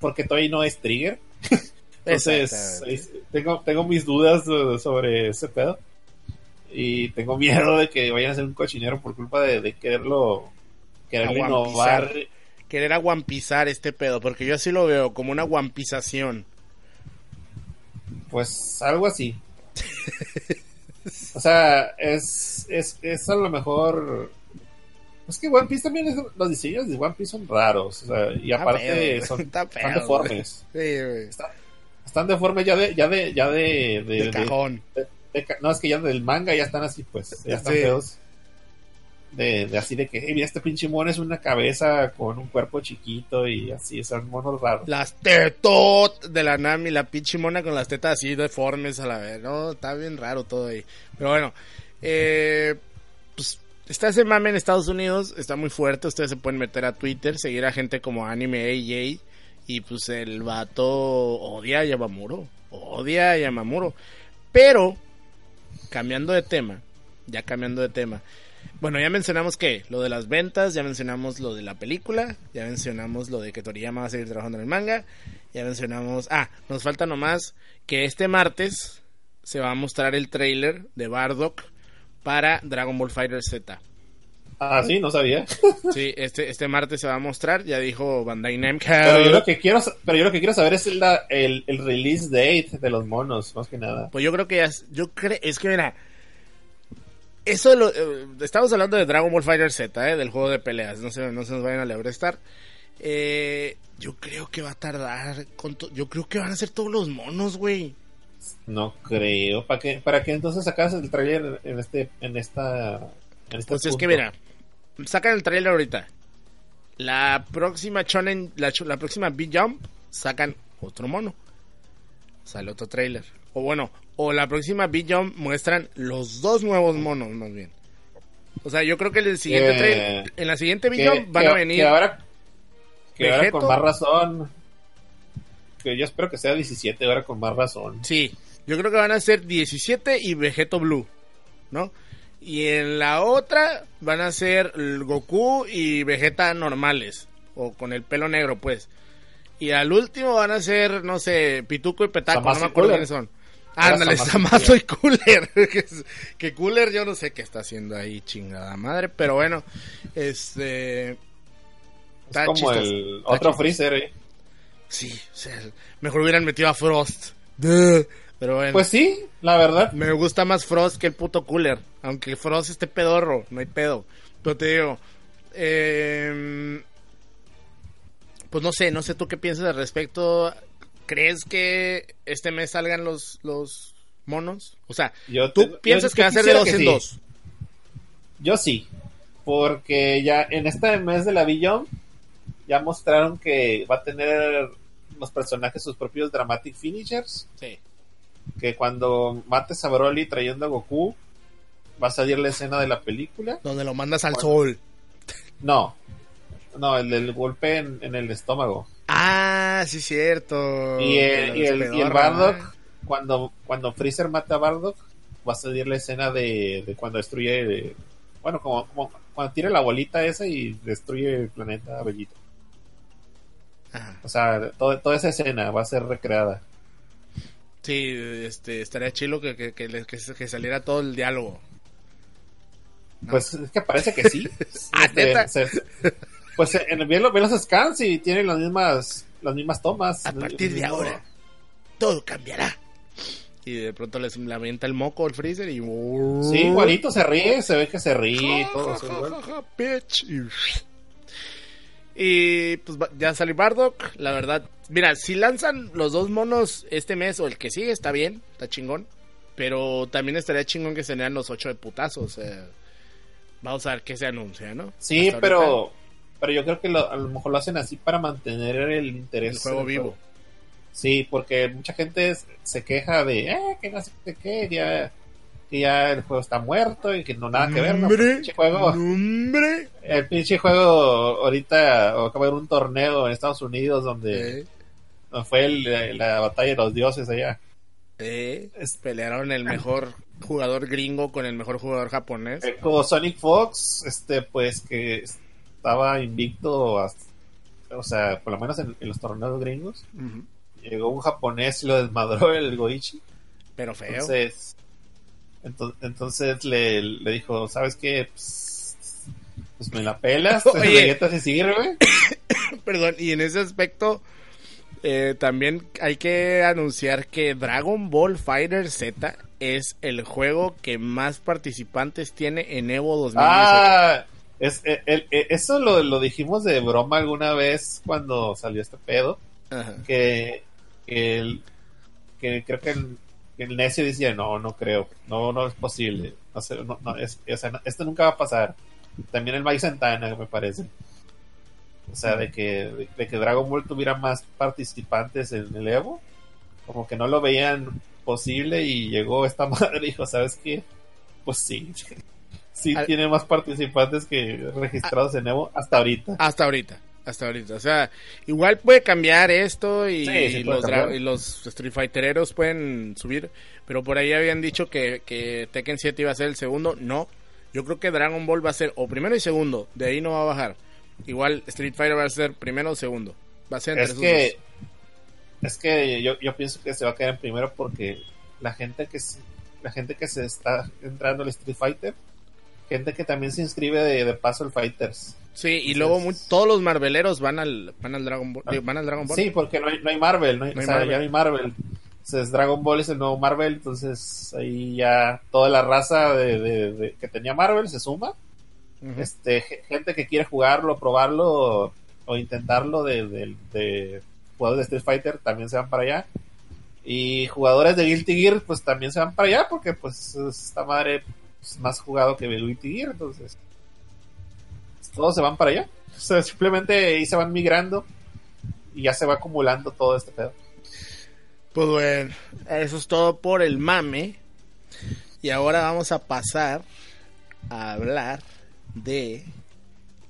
porque todavía no es trigger. Entonces, es- tengo, tengo mis dudas eh, sobre ese pedo. Y tengo miedo de que vayan a ser un cochinero por culpa de, de quererlo, quererlo innovar. querer aguampizar este pedo, porque yo así lo veo, como una guampización. Pues algo así. O sea, es, es, es a lo mejor. Es que One Piece también es, los diseños de One Piece son raros. O sea, y aparte son, están deformes. Sí, están deformes ya de, ya de, ya de, de- De de- cajón. de- no, es que ya del manga ya están así, pues. Ya están Sí. feos. De, así de que, "Hey, mira, este pinche mono es una cabeza con un cuerpo chiquito y así, son monos raros. Las tetot de la Nami, la pinche mona con las tetas así deformes a la vez. No, está bien raro todo ahí. Pero bueno, eh, pues está ese mame en Estados Unidos, está muy fuerte. Ustedes se pueden meter a Twitter, seguir a gente como Anime AJ. Y pues el vato odia a Yamamuro. Odia a Yamamuro. Pero, cambiando de tema, ya cambiando de tema. Bueno, ya mencionamos que lo de las ventas, ya mencionamos lo de la película, ya mencionamos lo de que Toriyama va a seguir trabajando en el manga, ya mencionamos, ah, nos falta nomás que este martes se va a mostrar el trailer de Bardock para Dragon Ball Fighter Z. Ah, sí, no sabía. Sí, este, este martes se va a mostrar, ya dijo Bandai Namco. Pero yo lo que quiero, pero yo lo que quiero saber es la- el, el release date de los monos, más que nada. Pues yo creo que ya, yo creo, es que mira, eso de lo, eh, estamos hablando de Dragon Ball Fighter Z, eh, del juego de peleas, no se, no se nos vayan a lebrestar. Eh, yo creo que va a tardar, con yo creo que van a ser todos los monos, güey. No creo. ¿Para qué, para qué entonces sacas el trailer en este, en esta, en este Pues es que mira, sacan el trailer ahorita. La próxima Shonen, la, la próxima Big Jump, sacan otro mono. Sale otro trailer. O bueno, o la próxima Big Jump muestran los dos nuevos monos, más bien. O sea, yo creo que en el siguiente Eh, en la siguiente Big que, Jump van que- a venir. que ahora, que ahora con más razón. Que yo espero que sea 17 ahora con más razón. Sí, yo creo que van a ser 17 y Vegeto Blue, ¿no? Y en la otra van a ser Goku y Vegeta normales, o con el pelo negro, pues. Y al último van a ser, no sé, Pituco y Petaco, no me acuerdo quiénes son. Ándale, y Zamasu y Cooler. que, Cooler yo no sé qué está haciendo ahí, chingada madre, pero bueno, este... Es está como el está otro. Freezer, ¿eh? Sí, o sea, mejor hubieran metido a Frost. Duh. Pero bueno. Pues sí, la verdad. Me gusta más Frost que el puto cooler. Aunque Frost esté pedorro, no hay pedo. Pero te digo, eh, pues no sé, no sé tú qué piensas al respecto. ¿Crees que este mes salgan los, los monos? O sea, Yo ¿tú te- piensas yo- que va a ser de dos en sí. dos? Yo sí. Porque ya en este mes de la Beyond ya mostraron que va a tener los personajes sus propios dramatic finishers. Sí. Que cuando mates a Broly trayendo a Goku, va a salir la escena de la película. Donde lo mandas al Bueno. sol. No. No, el del golpe en, en el estómago. Ah, sí, cierto. y, el, y, el, y el pedorra, Bardock, ¿eh? cuando, cuando Freezer mata a Bardock, va a salir la escena de, de cuando destruye. de- bueno, como, como cuando tira la bolita esa y destruye el planeta Bellito. Ajá. O sea, todo- toda esa escena va a ser recreada. Sí, este, estaría chilo que, que, que, saliera todo el diálogo. Pues es que parece que sí. Ah, Este, pues en el ve los scans y tienen las mismas las mismas tomas. A partir de ahora, todo cambiará. Y de pronto les le avienta el moco al freezer y... Sí, igualito se ríe, se ve que se ríe y todo. pues ya salió Bardock, la verdad. Mira, si lanzan los dos monos este mes o el que sigue, está bien, está chingón. Pero también estaría chingón que se lean los ocho de putazos. sea, vamos a ver qué se anuncia, ¿no? Sí, Hasta pero ahorita, pero yo creo que lo- a lo mejor lo hacen así para mantener el interés. El juego vivo. Sí, porque mucha gente se queja de eh, que no sé qué, ya, que ya el juego está muerto y que no nada que ver. El pinche juego, hombre. el pinche juego ahorita acaba de haber un torneo en Estados Unidos donde Eh, fue el- la batalla de los dioses allá. eh, pelearon el mejor jugador gringo con el mejor jugador japonés. Eh, Como Sonic Fox, este, pues que estaba invicto, hasta- o sea, por lo menos en, en los torneos gringos. Llegó un japonés y lo desmadró el Goichi. Pero feo. Entonces, ento- entonces le, le dijo, ¿sabes qué? Pues, pues me la pelas, Oye. Se sirve. Perdón, y en ese aspecto eh, también hay que anunciar que Dragon Ball Fighter Z es el juego que más participantes tiene en Evo 2018. Ah, es, el- el- el- eso lo, lo dijimos de broma alguna vez cuando salió este pedo. Ajá. Que, que, el- que creo que el, que el necio decía: No, no creo, no, no es posible. No sé, no, no, es- o sea, esto nunca va a pasar. También el Mike Santana, me parece. O sea, de que, de, de que Dragon Ball tuviera más participantes en el Evo, como que no lo veían posible y llegó esta madre y dijo, ¿sabes qué? Pues sí, sí Al- tiene más participantes que registrados en Evo hasta ahorita. Hasta ahorita, hasta ahorita. O sea, igual puede cambiar esto y, Sí, sí puede los, dra- cambiar. y los Street Fightereros pueden subir. Pero por ahí habían dicho que, que Tekken 7 iba a ser el segundo. No, yo creo que Dragon Ball va a ser o primero y segundo. De ahí no va a bajar. Igual Street Fighter va a ser primero o segundo. Va a ser entre Es esos que, es que yo, yo pienso que se va a quedar en primero porque la gente que la gente que se está entrando al Street Fighter, gente que también se inscribe de, de paso al Fighters. Sí, y luego todos los Marveleros van al, van al Dragon Ball. Van al Dragon Ball. Sí, porque no hay, no hay Marvel, no hay, No hay o sea, Marvel. ya no hay Marvel. Entonces Dragon Ball es el nuevo Marvel, entonces ahí ya toda la raza de, de- de- que tenía Marvel se suma. Este, ge- gente que quiere jugarlo, probarlo o, intentarlo de, de- de jugadores de Street Fighter también se van para allá. Y jugadores de Guilty Gear pues también se van para allá porque pues esta madre es más jugado que Guilty Gear, entonces todos se van para allá. O sea, simplemente ahí se van migrando y ya se va acumulando todo este pedo. Pues bueno, eso es todo por el mame. Y ahora vamos a pasar a hablar de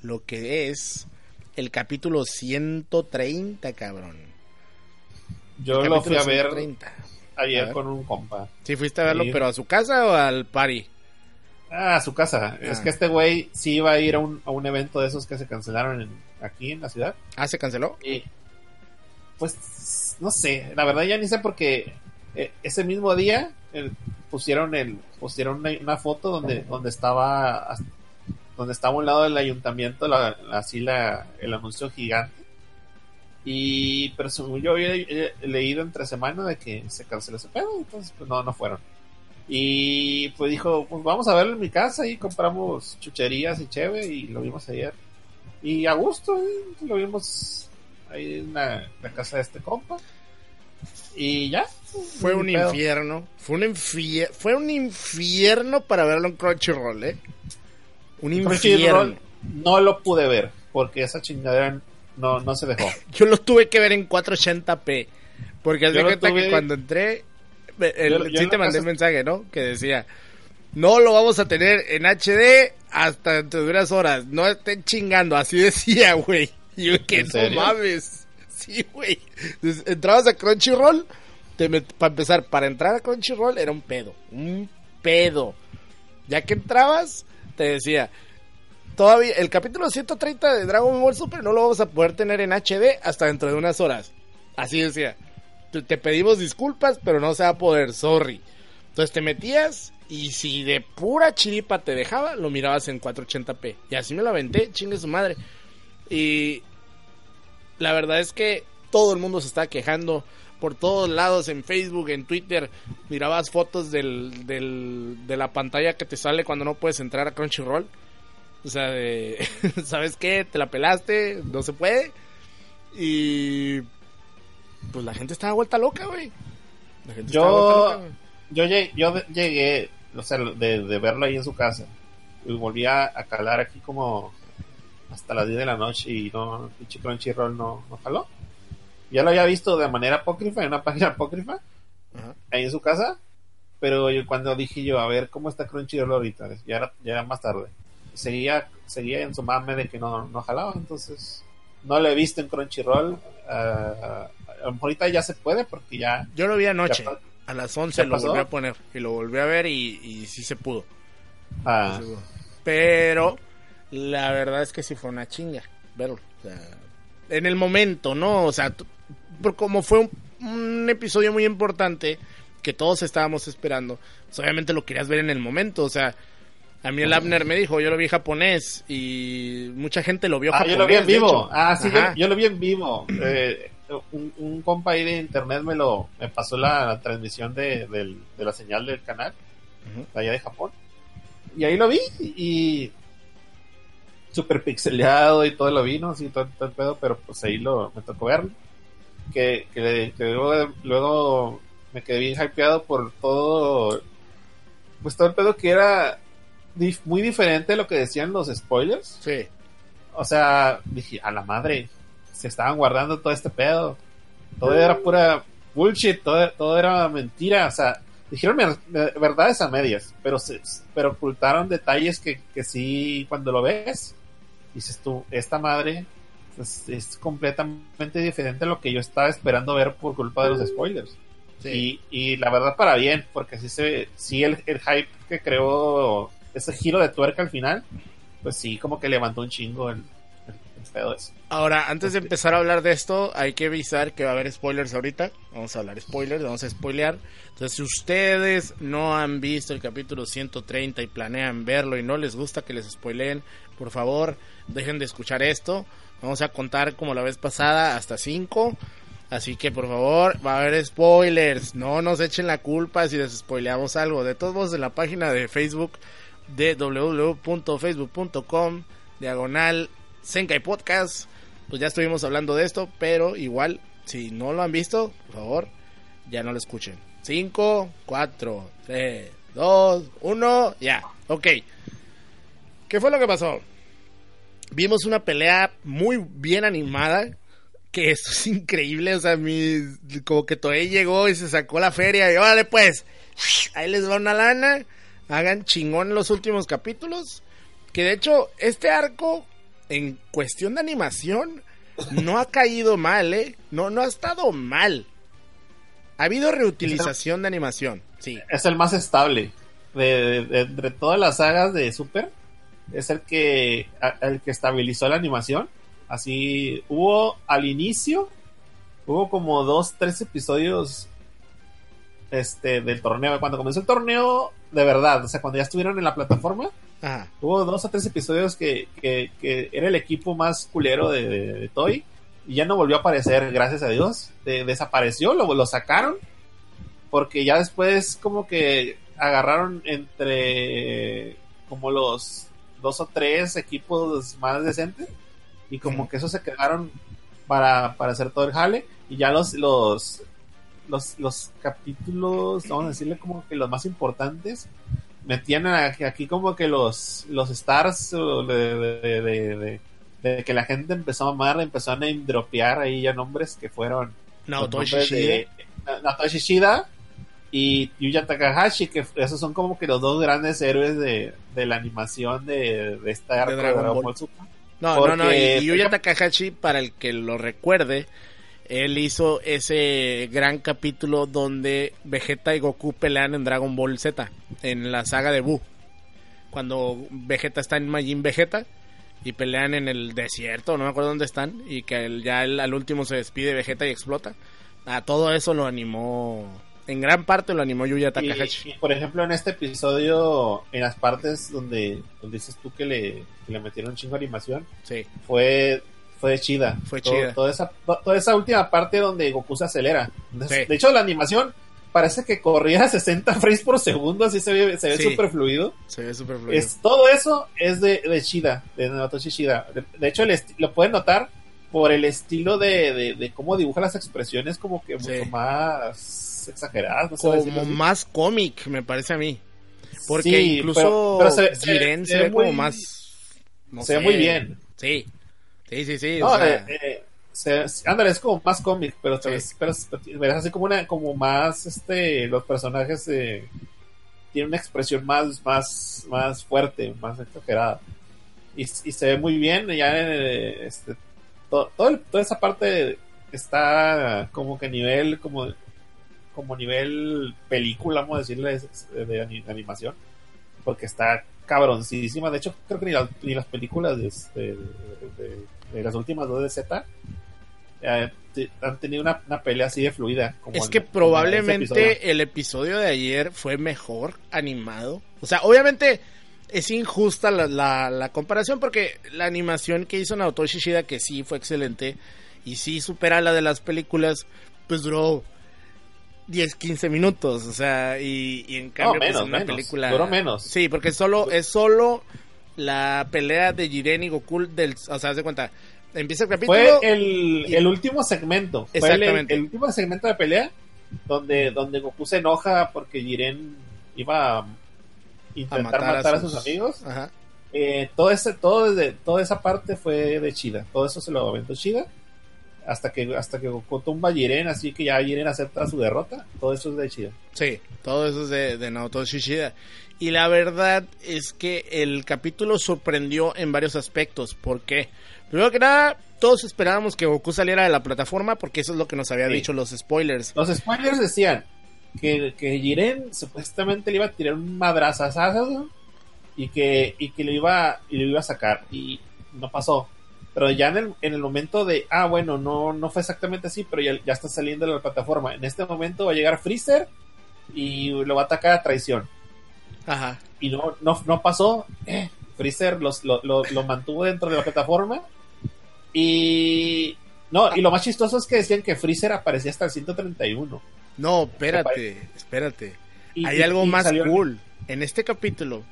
lo que es el capítulo 130, cabrón. Yo lo fui a ver 130. A ayer ver. con un compa. ¿Sí fuiste a verlo, Sí. pero a su casa o al party? Ah, a su casa. Es Ah. que este güey sí iba a ir a un, a un evento de esos que se cancelaron en- aquí en la ciudad. Ah, ¿se canceló? Y pues no sé, la verdad ya ni sé porque eh, ese mismo día pusieron el pusieron una, una foto donde donde estaba donde estaba a un lado del ayuntamiento la, la- así la el anuncio gigante y pero según yo había eh, leído entre semana de que se canceló ese pedo entonces pues no no fueron y pues dijo pues vamos a verlo en mi casa y compramos chucherías y cheve y lo vimos ayer y a gusto ¿eh? lo vimos ahí en la, la casa de este compa y ya Fue un pedo. infierno. Fue un, fue un infierno para verlo en Crunchyroll, ¿eh? Un infierno. No lo pude ver porque esa chingadera no, no se dejó. Yo lo tuve que ver en 480p. Porque lo cuenta que cuando entré, el- Yo- yo sí te mandé un mensaje, ¿no? Que decía, no lo vamos a tener en HD hasta dentro de unas horas. No estén chingando. Así decía, güey. Y yo que ¿En no serio? mames. Sí, güey. Entrabas a Crunchyroll. Te met- para empezar, para entrar a Crunchyroll era un pedo. Un pedo. Ya que entrabas, te decía, todavía el capítulo 130 de Dragon Ball Super no lo vamos a poder tener en HD hasta dentro de unas horas. Así decía. Te, pedimos disculpas, pero no se va a poder, sorry. Entonces te metías y si de pura chiripa te dejaba, lo mirabas en 480p. Y así me lo aventé, chingue su madre. Y la verdad es que todo el mundo se está quejando por todos lados, en Facebook, en Twitter. Mirabas fotos del, del, de la pantalla que te sale cuando no puedes entrar a Crunchyroll. O sea, de, ¿sabes qué? Te la pelaste, no se puede. Y pues la gente estaba vuelta loca, güey. La gente estaba vuelta Yo, loca, yo, llegué, yo de- llegué, o sea, de, de verlo ahí en su casa. Y volví a, a calar aquí como hasta las 10 de la noche y no, pinche Crunchyroll no, no jaló. Ya lo había visto de manera apócrifa, en una página apócrifa, ahí en su casa. Pero yo, cuando dije yo, a ver cómo está Crunchyroll ahorita, ya era, ya era más tarde. Seguía, seguía en su mame de que no, no jalaba, entonces no lo he visto en Crunchyroll. ah, a lo mejor ahorita ya se puede porque ya, Yo lo vi anoche. Ya A las 11 ¿Ya lo pasó? volví a poner. Y lo volví a ver y, y sí se pudo. ah, Sí se pudo. Pero la verdad es que sí fue una chinga verlo. O sea, en el momento, ¿no? O sea, como fue un, un episodio muy importante que todos estábamos esperando, pues obviamente lo querías ver en el momento. O sea, A mí el Abner me dijo, yo lo vi japonés y mucha gente lo vio Ah, japonés. yo lo vi en vivo. Ah, sí, yo, yo lo vi en vivo. Eh, un, un compa ahí de internet me lo me pasó la, la transmisión de, del- de la señal del canal de allá de Japón. Y ahí lo vi y super pixeleado y todo lo vi, ¿no? Sí, todo, todo el pedo, pero pues ahí lo, me tocó verlo. Que, que, que luego, luego me quedé bien hypeado por todo, pues todo el pedo que era dif- muy diferente de lo que decían los spoilers. Sí. O sea, dije, a la madre, se estaban guardando todo este pedo. Todo era pura bullshit, todo, todo era mentira. O sea, dijeron verdades a medias, pero se, pero ocultaron detalles que, que sí, cuando lo ves, dices tú, esta madre pues, es completamente diferente a lo que yo estaba esperando ver por culpa de los spoilers. Sí. Y, y la verdad para bien, porque sí, se, sí el, el hype que creó ese giro de tuerca al final, pues sí, como que levantó un chingo el pedo. Ahora, antes de empezar a hablar de esto, hay que avisar que va a haber spoilers ahorita. Vamos a hablar spoilers, vamos a spoilear. Entonces, si ustedes no han visto el capítulo 130 y planean verlo y no les gusta que les spoileen, por favor, dejen de escuchar esto. Vamos a contar como la vez pasada hasta 5. Así que por favor, va a haber spoilers. No nos echen la culpa si les spoileamos algo. De todos modos, en la página de Facebook de www.facebook.com diagonal Senkai Podcast, pues ya estuvimos hablando de esto, pero igual, si no lo han visto, por favor, ya no lo escuchen. 5, 4, 3, 2, 1, ya. Ok. ¿Qué fue lo que pasó? Vimos una pelea muy bien animada. Que esto es increíble. O sea, mi, como que Toei llegó y se sacó la feria. Y órale, pues. Ahí les va una lana. Hagan chingón los últimos capítulos. Que de hecho, este arco, en cuestión de animación, no ha caído mal, ¿eh? No, no ha estado mal. Ha habido reutilización de animación. Sí. Es el más estable. De, de- todas las sagas de Super, es el que, el que estabilizó la animación. Así, hubo al inicio, hubo como dos, tres episodios este, del torneo. Cuando comenzó el torneo, de verdad, o sea, cuando ya estuvieron en la plataforma, Ajá. Hubo dos o tres episodios que, que, que era el equipo más culero de, de, de Toy y ya no volvió a aparecer, gracias a Dios. De- desapareció, lo, lo sacaron porque ya después como que agarraron entre como los dos o tres equipos más decentes y como que esos se quedaron para, para hacer todo el jale y ya los los los, los capítulos, vamos a decirle como que los más importantes, metían aquí, aquí como que los, los stars de, de- de- de- de que la gente empezó a amar, empezó a name dropear ahí ya nombres que fueron Naoto Shishida. de Naoto Shishida y Yuya Takahashi, que esos son como que los dos grandes héroes de, de la animación de, esta Dragon Dragon Ball. Ball Super. No, Porque, no, no. Y, Yuya Takahashi, para el que lo recuerde, él hizo ese gran capítulo donde Vegeta y Goku pelean en Dragon Ball Z, en la saga de Buu. Cuando Vegeta está en Majin Vegeta y pelean en el desierto, no me acuerdo dónde están, y que el- ya el- al último se despide Vegeta y explota. A todo eso lo animó, en gran parte lo animó Yuya Takahashi. Y, y, por ejemplo, en este episodio, en las partes donde, donde dices tú que le, que le metieron un chingo de animación, Sí, fue fue chida. Fue Todo- chida. Toda esa, to- toda esa última parte donde Goku se acelera. De, Sí. de hecho, la animación parece que corría a 60 frames por segundo, así se ve, se ve Sí. súper fluido. se ve súper fluido. Es, todo eso es de, de Shida, de Naotoshi Shida. De, de hecho, el lo pueden notar por el estilo de, de, de cómo dibuja las expresiones como que Sí. mucho más exageradas. No como más cómic, me parece a mí. Porque Sí, incluso pero- pero se Jiren se se, ve ve como muy- más. no se ve muy bien. Sí. Sí, sí, sí. No, o sea, eh, eh, ándale, es como más cómic, pero, Sí. ves- pero, verás así como una, como más, este, los personajes eh, tienen una expresión más, más, más fuerte, más exagerada. Y, y se ve muy bien, ya este, to- todo el- toda esa parte está como que a nivel, como, como nivel película, vamos a decirle, de, de ani- de animación, porque está cabroncísima. De hecho, creo que ni, la- ni las películas de, de- de- de las últimas dos de Z eh, han tenido una, una pelea así de fluida. Como es que probablemente episodio. el episodio de ayer fue mejor animado. O sea, obviamente es injusta la, la, la comparación porque la animación que hizo Naoto Shishida, que sí fue excelente y sí supera la de las películas, pues duró 10, 15 minutos, o sea, y, y en cambio pues, menos, en una menos, película duró menos. Sí, porque solo es solo la pelea de Jiren y Goku del, o sea, haz de cuenta, empieza el capítulo Fue el, y- el último segmento. Fue el, Exactamente. el último segmento de pelea donde, donde Goku se enoja porque Jiren iba a a intentar matar, matar, a, sus... amigos. Ajá. Eh, todo ese, todo desde, toda esa parte fue de Chida. Todo eso se lo aventó Chida. Hasta que, hasta que Goku tumba a Jiren, así que ya Jiren acepta su derrota. Todo eso es de Chida. Sí, todo eso es de, de Naoto Shishida. Y la verdad es que el capítulo sorprendió en varios aspectos. ¿Por qué? Primero que nada, todos esperábamos que Goku saliera de la plataforma porque eso es lo que nos había Sí. dicho los spoilers. Los spoilers decían que, que Jiren supuestamente le iba a tirar un madrazazazo y que, y que lo iba, y lo iba a sacar. Y no pasó. Pero ya en el, en el momento de, ah, bueno, no, no fue exactamente así, pero ya, ya está saliendo de la plataforma. En este momento va a llegar Freezer y lo va a atacar a traición. Ajá. Y no, no, no pasó. Eh, Freezer los- lo, lo- lo mantuvo dentro de la plataforma. Y. No, y lo más chistoso es que decían que Freezer aparecía hasta el 131. No, espérate, espérate. Y- Hay y- algo y más salió- cool. En este capítulo,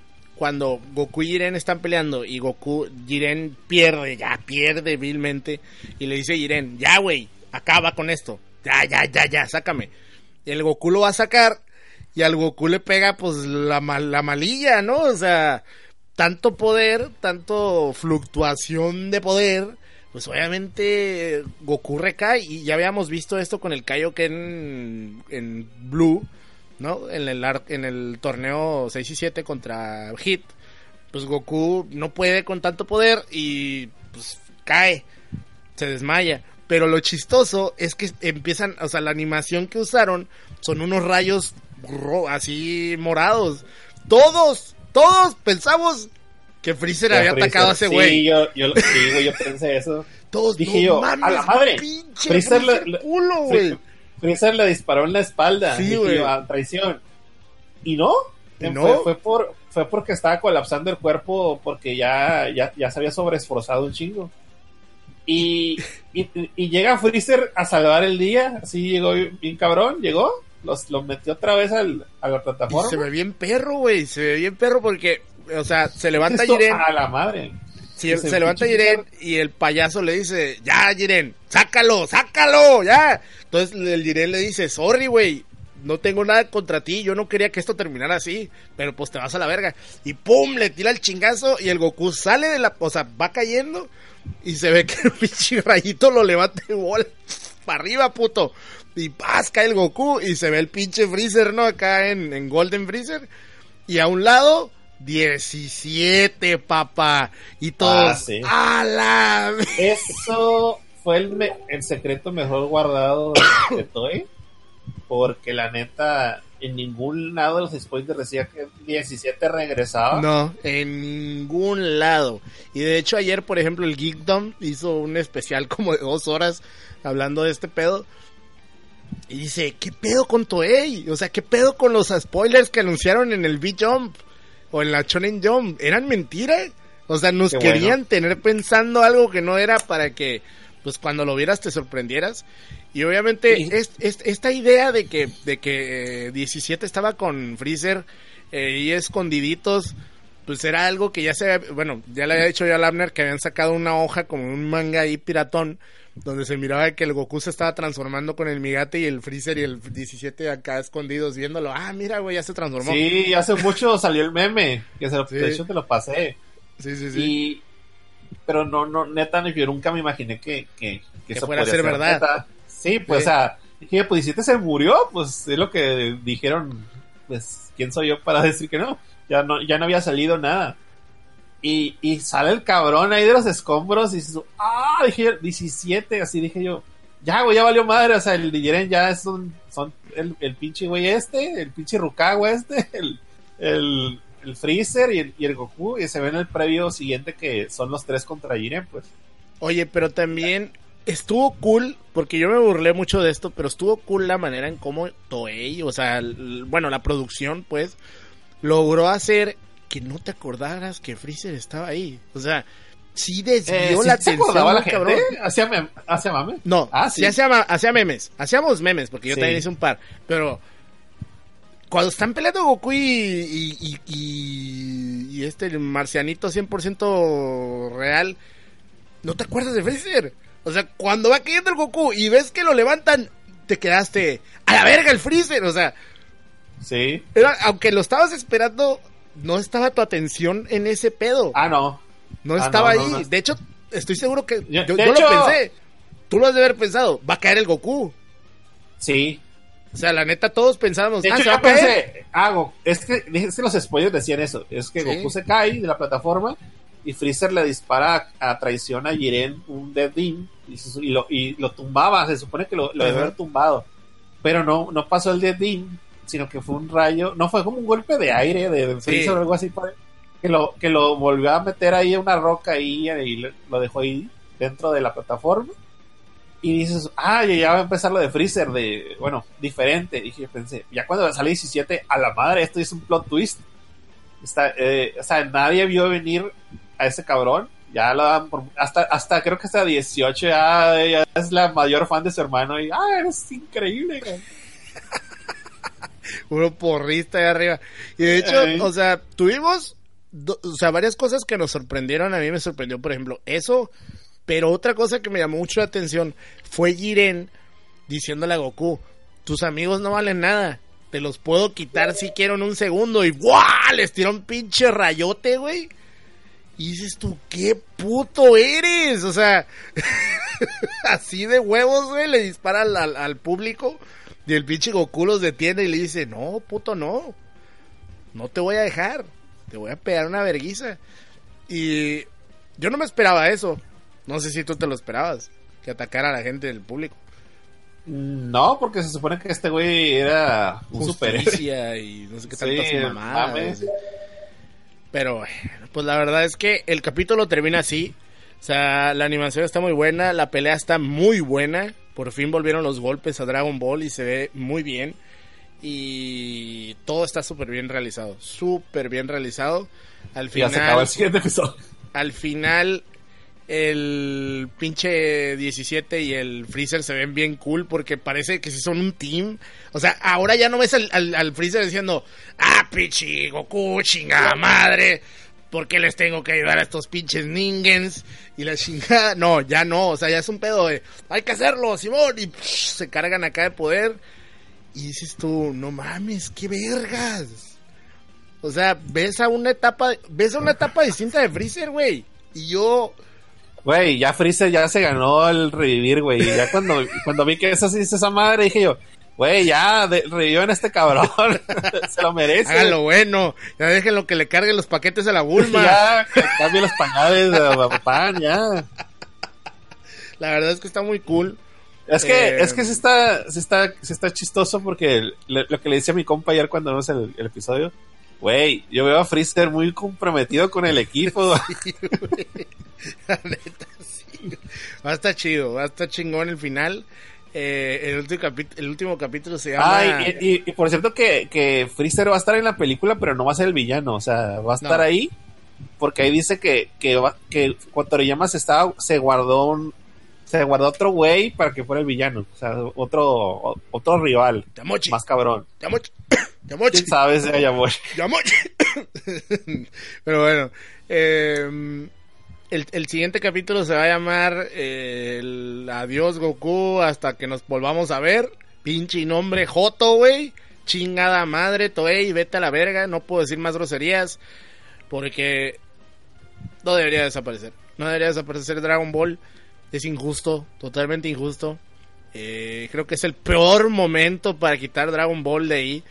cuando Goku y Jiren están peleando y Goku, Jiren pierde, ya pierde vilmente. Y le dice Jiren, ya güey, acaba con esto. Ya, ya, ya, ya, sácame. Y el Goku lo va a sacar y al Goku le pega pues la, mal- la malilla, ¿no? O sea, tanto poder, tanto fluctuación de poder, pues obviamente Goku recae y ya habíamos visto esto con el Kaioken en Blue, ¿no? En el, ar- en el torneo 6 y 7 contra Hit, pues Goku no puede con tanto poder y pues cae, se desmaya. Pero lo chistoso es que empiezan, o sea, la animación que usaron son unos rayos así morados. Todos, todos pensamos que Freezer había Freezer. atacado a ese Sí, güey. yo, yo, sí, yo pensé eso. Todos Dije no yo, mames, a la madre. Pinche Freezer Freezer le- le- culo, Fre- güey. Freezer le disparó en la espalda. Sí, Dije güey. yo, "Ah, traición. ¿Y no? ¿Y Fue- no? Fue, por, fue porque estaba colapsando el cuerpo porque ya, ya, ya se había sobreesforzado un chingo. Y, y, y llega Freezer a salvar el día. Así llegó bien cabrón, llegó. Los, los metió otra vez al, a la Y plataforma. se ve bien perro, güey. Se ve bien perro porque, o sea, se levanta Jiren. A la madre. Se levanta Jiren y el payaso le dice, ya Jiren, sácalo, sácalo, ya. Entonces el Jiren le dice, sorry, güey, no tengo nada contra ti, yo no quería que esto terminara así, pero pues te vas a la verga. Y pum, le tira el chingazo y el Goku sale de la, o sea, va cayendo y se ve que el pinche rayito lo levanta y bola para arriba, puto. Y paz, cae el Goku y se ve el pinche Freezer, ¿no? Acá en, en Golden Freezer. Y a un lado, 17, papá. Y todos, Ah, sí. ¡a la Eso fue el, me- el secreto mejor guardado de, Toei. Porque la neta, en ningún lado de los spoilers decía que 17 regresaba. No, en ningún lado. Y de hecho ayer, por ejemplo, el Geekdom hizo un especial como de dos horas hablando de este pedo. Y dice, ¿qué pedo con Toei? O sea, ¿qué pedo con los spoilers que anunciaron en el V-Jump? O en la Shonen Jump. ¿Eran mentiras? O sea, nos Qué querían tener pensando algo que no era para que, pues cuando lo vieras te sorprendieras. Y obviamente Sí. es, es- esta idea de que, de que eh, 17 estaba con Freezer eh, y escondiditos, pues era algo que ya se había- bueno, ya le había dicho yo a Labner que habían sacado una hoja como un manga ahí piratón, donde se miraba que el Goku se estaba transformando con el Migate y el Freezer y el 17 acá escondidos viéndolo. Ah, mira, güey, ya se transformó. Sí, hace mucho salió el meme. Que se lo, Sí. De hecho, te lo pasé. sí, sí. sí. Y, pero no, no, neta, yo nunca me imaginé que, que, Que eso fuera a ser verdad. neta. Sí, pues, Sí. o sea, dije, pues 17 se murió, pues es lo que dijeron, pues, ¿quién soy yo para decir que no? Ya no, ya no había salido nada. Y, y sale el cabrón ahí de los escombros y dices, ah, dije, 17, así dije yo, ya, güey, ya valió madre, o sea, el Jiren ya es son el, el pinche güey este, el pinche Rukawa este, el, el, el Freezer y el, y el Goku, y se ve en el previo siguiente que son los tres contra Jiren, pues. Oye, pero también estuvo cool, porque yo me burlé mucho de esto, pero estuvo cool la manera en cómo Toei, o sea, bueno, la producción, pues, logró hacer que no te acordaras que Freezer estaba ahí. O sea, sí desvió Eh, ¿sí la se atención. acordaba la muy gente? ¿Hacía, mem- hacía mame? No, Ah, sí, sí. hacía, memes. Hacíamos memes, porque yo Sí. también hice un par. Pero cuando están peleando Goku y, y, y, y- este marcianito 100% real, no te acuerdas de Freezer. O sea, cuando va cayendo el Goku y ves que lo levantan, te quedaste a la verga el Freezer. O sea, Sí. era, aunque lo estabas esperando, no estaba tu atención en ese pedo. Ah, no. No Ah, estaba no, ahí. no. De hecho, estoy seguro que Yo- yo, de yo hecho- lo pensé. Tú lo has de haber pensado. Va a caer el Goku. Sí. O sea, la neta, todos pensábamos. De ah, hecho, va yo pensé, hago, es que, es que los spoilers decían eso, es que Sí. Goku se cae de la plataforma y Freezer le dispara a, a traición a Jiren un Dead Beam y, lo, y lo tumbaba, se supone que lo, lo debe haber tumbado, pero no, no pasó el Dead Beam, sino que fue un rayo, no fue como un golpe de aire de, de Sí. Freezer o algo así, que lo, que lo volvió a meter ahí en una roca ahí y le- lo dejó ahí dentro de la plataforma. Y dices, ah, ya va a empezar lo de Freezer, de, bueno, diferente. Y dije, pensé, ya cuando sale 17, a la madre, esto es un plot twist. Está, eh, o sea, nadie vio venir a ese cabrón. Ya lo dan por, hasta, hasta creo que hasta 18 ya, ya es la mayor fan de su hermano. Y, ah, eres increíble, güey". Puro porrista ahí arriba. Y de hecho, o sea, tuvimos o sea, varias cosas que nos sorprendieron. A mí me sorprendió, por ejemplo, eso. Pero otra cosa que me llamó mucho la atención fue Jiren diciéndole a Goku: Tus amigos no valen nada. Te los puedo quitar si quiero en un segundo. Y ¡guau! Les tira un pinche rayote, güey. Y dices tú, qué puto eres. O sea, así de huevos, güey. Le dispara al, al- al público. Y el pinche Goku los detiene y le dice, no, puto, no. No te voy a dejar. Te voy a pegar una verguiza. Y yo no me esperaba eso. No sé si tú te lo esperabas. Que atacara a la gente del público. No, porque se supone que este güey era un. Justicia y no sé qué tantas Sí, mamadas. Pero pues la verdad es que el capítulo termina así. O sea, la animación está muy buena, la pelea está muy buena. Por fin volvieron los golpes a Dragon Ball y se ve muy bien. Y todo está súper bien realizado. Súper bien realizado. Al Ya se acabó final, el siguiente episodio. al final, el pinche 17 y el Freezer se ven bien cool porque parece que sí son un team. O sea, ahora ya no ves al, al, al Freezer diciendo, ah, pinche Goku, chingada madre. ¿Por qué les tengo que ayudar a estos pinches ningens? Y la chingada. No, ya no. O sea, ya es un pedo de. Hay que hacerlo, Simón. Y se cargan acá de poder. Y dices tú, no mames, qué vergas. O sea, ves a una etapa. Ves a una etapa distinta de Freezer, güey. Y yo. Güey, ya Freezer ya se ganó el revivir, güey. Ya cuando, cuando vi que eso se hizo esa madre, dije yo, güey, ya de, revivió en este cabrón. se lo merece. Háganlo bueno. Ya déjenlo que le carguen los paquetes a la Bulma. ya, que cambie los pañales de papá, ya. La verdad es que está muy cool. Es que, Eh, es que sí está, sí está, sí está chistoso porque le- lo que le decía a mi compa ayer cuando vimos el, el episodio, güey, yo veo a Freezer muy comprometido con el equipo. La neta, sí. Va a estar chido, va a estar chingón el final. Eh, el, último el último capítulo se llama. Ay, y, y- y por cierto que, que Freezer va a estar en la película, pero no va a ser el villano, o sea, va a estar No. ahí porque ahí dice que, que, va- que cuando Toriyama se estaba, se guardó un, se guardó otro güey para que fuera el villano, o sea, otro, otro rival, Yamochi. más cabrón. Yamochi. Yamochi. ¿Quién sabe si haya Bosch? Yamochi. Pero bueno. eh, el, el siguiente capítulo se va a llamar eh, Adiós Goku hasta que nos volvamos a ver. Pinche nombre Joto, güey. Chingada madre, Toei, vete a la verga. No puedo decir más groserías. Porque no debería desaparecer. No debería desaparecer Dragon Ball. Es injusto, totalmente injusto. Eh, creo que es el peor momento para quitar Dragon Ball de ahí.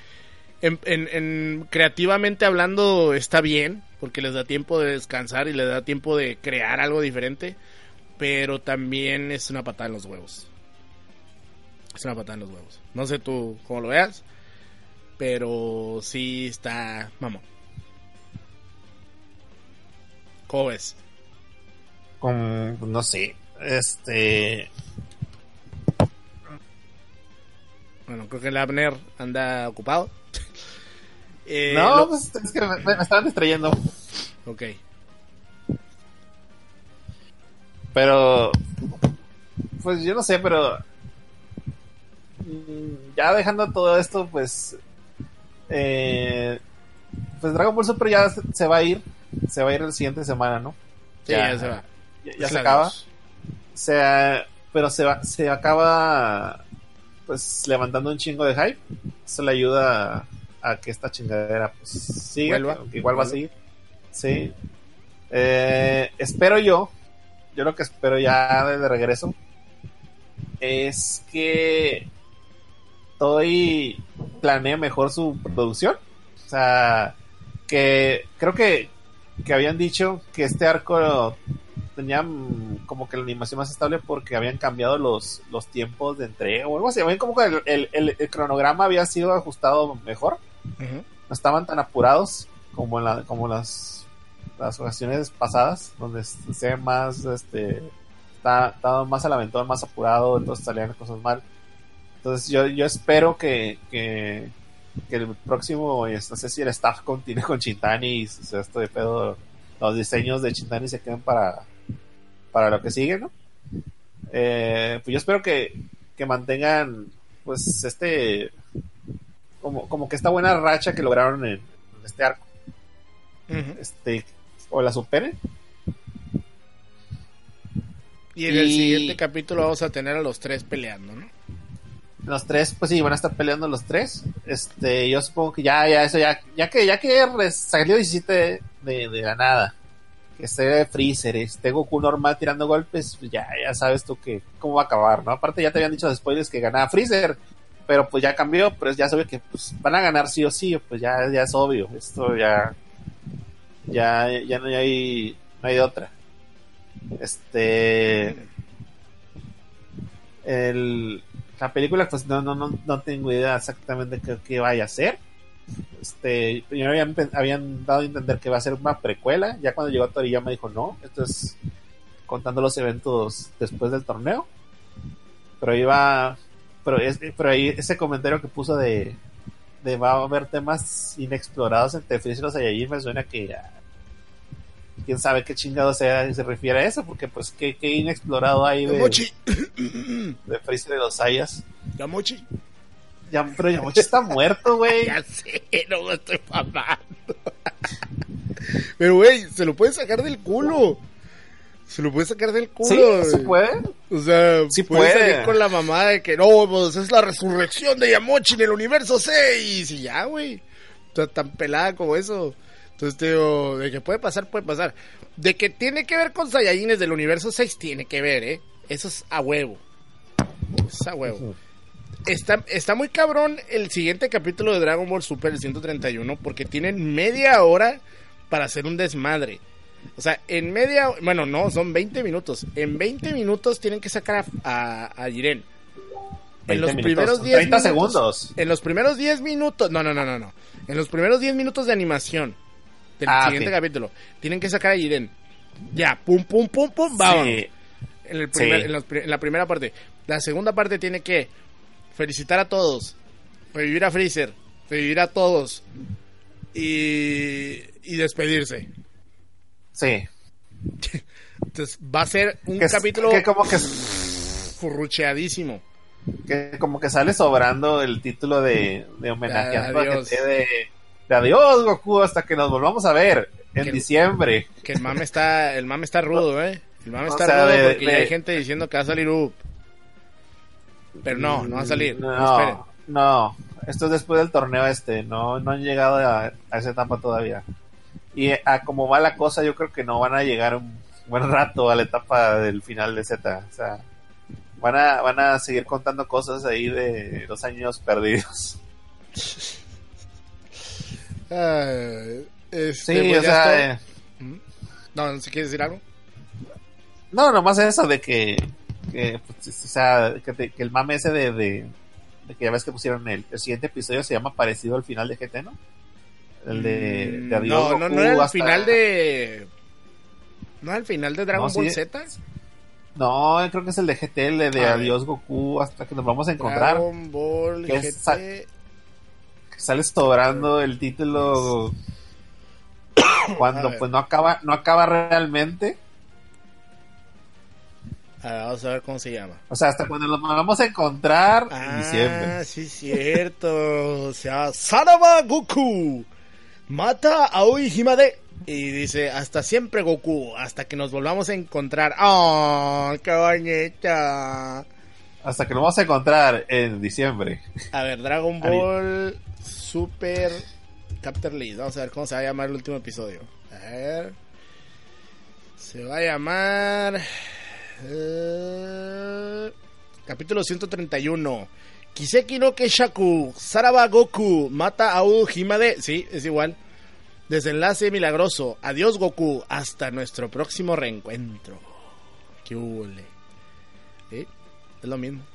En- en- creativamente hablando está bien, porque les da tiempo de descansar y les da tiempo de crear algo diferente. Pero también es una patada en los huevos. Es una patada en los huevos. No sé tú cómo lo veas, pero sí está, vamos. ¿Cómo ves? Con, no sé, este, Bueno, creo que el Abner anda ocupado. Eh, no, lo- pues es que me, me estaban distrayendo. Ok. Pero, pues yo no sé, pero mm, ya dejando todo esto, pues, eh, pues Dragon Ball Super ya se, va a ir, se va a ir la siguiente semana, ¿no? Sí, ya, se va. Ya, se acaba. Se, pero se, va, se acaba, pues, levantando un chingo de hype. Eso le ayuda a, que esta chingadera, pues, siga, Vuelva. que- que igual va a seguir. Sí. Eh, espero yo, yo lo que espero ya de, regreso es que Toei planee mejor su producción. O sea, que creo que, que habían dicho que este arco tenía mm, como que la animación más estable porque habían cambiado los, los tiempos de entrega o algo así. Habían como que el, el- el- el cronograma había sido ajustado mejor No estaban tan apurados como en la, como las, las ocasiones pasadas, donde se más, este, estaba más al aventón, más apurado, entonces salían cosas mal. Entonces yo, yo espero que, que, el próximo, no sé si el staff continúe con Chintani y si esto pedo, los diseños de Chintani se queden para, para lo que sigue, ¿no? Eh, pues yo espero que, que mantengan, pues, este, como, como que esta buena racha que lograron en, en este arco, este, o la superen. Y en el siguiente capítulo vamos a tener a los tres peleando, ¿no? Los tres, pues sí, van a estar peleando los tres. Este, yo supongo que ya, ya, eso ya, ya que, ya que salió 17 de, de la nada, que esté Freezer, esté Goku normal tirando golpes, pues ya, ya sabes tú que cómo va a acabar, ¿no? Aparte ya te habían dicho los spoilers que ganaba Freezer, pero pues ya cambió, pero ya sabe que pues van a ganar sí o sí, pues ya, ya es obvio, esto ya, ya, ya no hay, no hay otra. Este, el, la película pues no, no, no, no tengo idea exactamente qué, qué vaya a ser. Este, primero habían, habían dado a entender que va a ser una precuela, ya cuando llegó Toriyama dijo no, esto es contando los eventos después del torneo. Pero iba, pero, es, pero ahí ese comentario que puso de, de va a haber temas inexplorados entre Freezer y los Saiyajin me suena que quién sabe qué chingado sea se refiere a eso, porque pues qué, qué inexplorado hay de, Yamochi. de Freezer y los Saiyas. Yamochi. Ya, pero Yamochi está muerto, güey. Ya sé, no me estoy mamando. Pero, güey, se lo puede sacar del culo. Se lo puede sacar del culo. Sí, se puede. O sea, Sí puede, puede. salir con la mamá de que no, pues es la resurrección de Yamochi en el universo 6. Y ya, güey. O sea, tan pelada como eso. Entonces, te digo, de que puede pasar, puede pasar. De que tiene que ver con Saiyajines del universo 6, tiene que ver, ¿eh? Eso es a huevo. Es a huevo. Está, está muy cabrón el siguiente capítulo de Dragon Ball Super, el 131, porque tienen media hora para hacer un desmadre. O sea, en media, bueno, no, son 20 minutos. En 20 minutos tienen que sacar a, a, a Jiren. En 20 los minutos, primeros 10 30 minutos, segundos. En los primeros 10 minutos, no, no, no, no, no. En los primeros 10 minutos de animación del Ah, siguiente ok. capítulo, tienen que sacar a Jiren. Ya, pum, pum, pum, pum, vamos. Sí. En, el primer- Sí. en los en la primera parte. La segunda parte tiene que felicitar a todos, revivir a Freezer, revivir a todos y, y despedirse. Sí. Entonces va a ser un Que, es- capítulo que como que, furrucheadísimo. que como que sale sobrando el título de, de homenajeando a de, de adiós Goku hasta que nos volvamos a ver en Que- diciembre. Que el mame está, el mame está rudo, eh. El mame O está sea, rudo de- porque ya de- hay gente diciendo que va a salir Up. Pero no, no va a salir. No. No, no. Esto es después del torneo este. No, no han llegado a, a esa etapa todavía. Y a como va la cosa, yo creo que no van a llegar un buen rato a la etapa del final de Z. O sea, van a, van a seguir contando cosas ahí de los años perdidos. Ah, este, Sí, pues o sea, eh, No, ¿no se quiere decir algo? no, nomás eso de que, que, pues, o sea, que, te- que el mame ese de, de, de que ya ves que pusieron el, el siguiente episodio se llama parecido al final de GT, ¿no? El de, de Adiós Mm, no, no, Goku no era el hasta- final de. ¿No era el final de Dragon No, Ball sí. Z? No, creo que es el de GT, el de A ver. Adiós Goku hasta que nos vamos a encontrar. Dragon Ball Que es sa- GT. sale sobrando el título cuando pues no acaba, no acaba realmente. A ver, vamos a ver cómo se llama. O sea, hasta cuando nos vamos a encontrar en Ah, diciembre. sí, cierto. O sea, Saraba Goku. Mata a Aoi Himade. Y dice, hasta siempre Goku, hasta que nos volvamos a encontrar. ¡Oh, qué bonita! Hasta que nos vamos a encontrar en diciembre. A ver, Dragon Ball Super Captain Lead. Vamos a ver cómo se va a llamar el último episodio. A ver. Se va a llamar. eh, capítulo 131. Kiseki no Keshaku. Saraba Goku. Mata a Himade. Sí, es igual. Desenlace milagroso. Adiós Goku. Hasta nuestro próximo reencuentro. Qué hule. ¿Sí? Es lo mismo.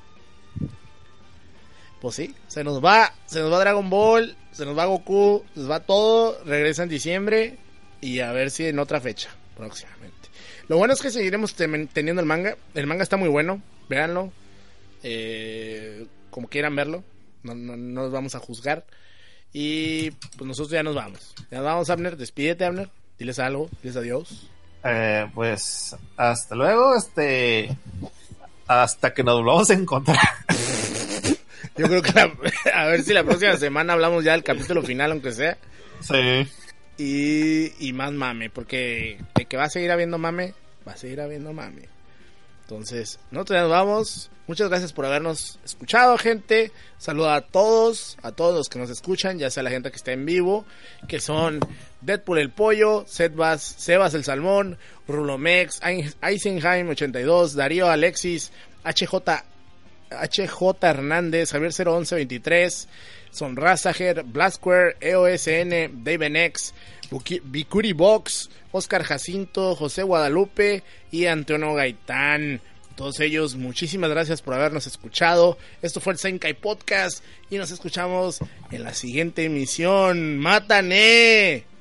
Pues sí, se nos va, se nos va Dragon Ball, se nos va Goku, se nos va todo, regresa en diciembre y a ver si en otra fecha próximamente. Lo bueno es que seguiremos teniendo el manga, el manga está muy bueno, véanlo, eh, como quieran verlo, no, no, no nos vamos a juzgar y pues nosotros ya nos vamos. Ya nos vamos, Abner, despídete, Abner, diles algo, diles adiós. Eh, pues hasta luego, este. Hasta que nos volvamos a encontrar. Yo creo que la- a ver si la próxima semana hablamos ya del capítulo final, aunque sea. Sí. Y, y más mame, porque de que va a seguir habiendo mame, va a seguir habiendo mame. Entonces, nosotros ya nos vamos. Muchas gracias por habernos escuchado, gente. Saluda a todos, a todos los que nos escuchan, ya sea la gente que está en vivo, que son Deadpool el Pollo, Sebas, Sebas el Salmón, Rulomex, Eisenheim 82, Darío Alexis, HJ HJ Hernández, Javier 01123, Sonrazager, Blasquare, EOSN, Davenex, Bikuri Box, Oscar Jacinto, José Guadalupe y Antonio Gaitán. Todos ellos, muchísimas gracias por habernos escuchado. Esto fue el Senkai Podcast y nos escuchamos en la siguiente emisión. ¡Mátane!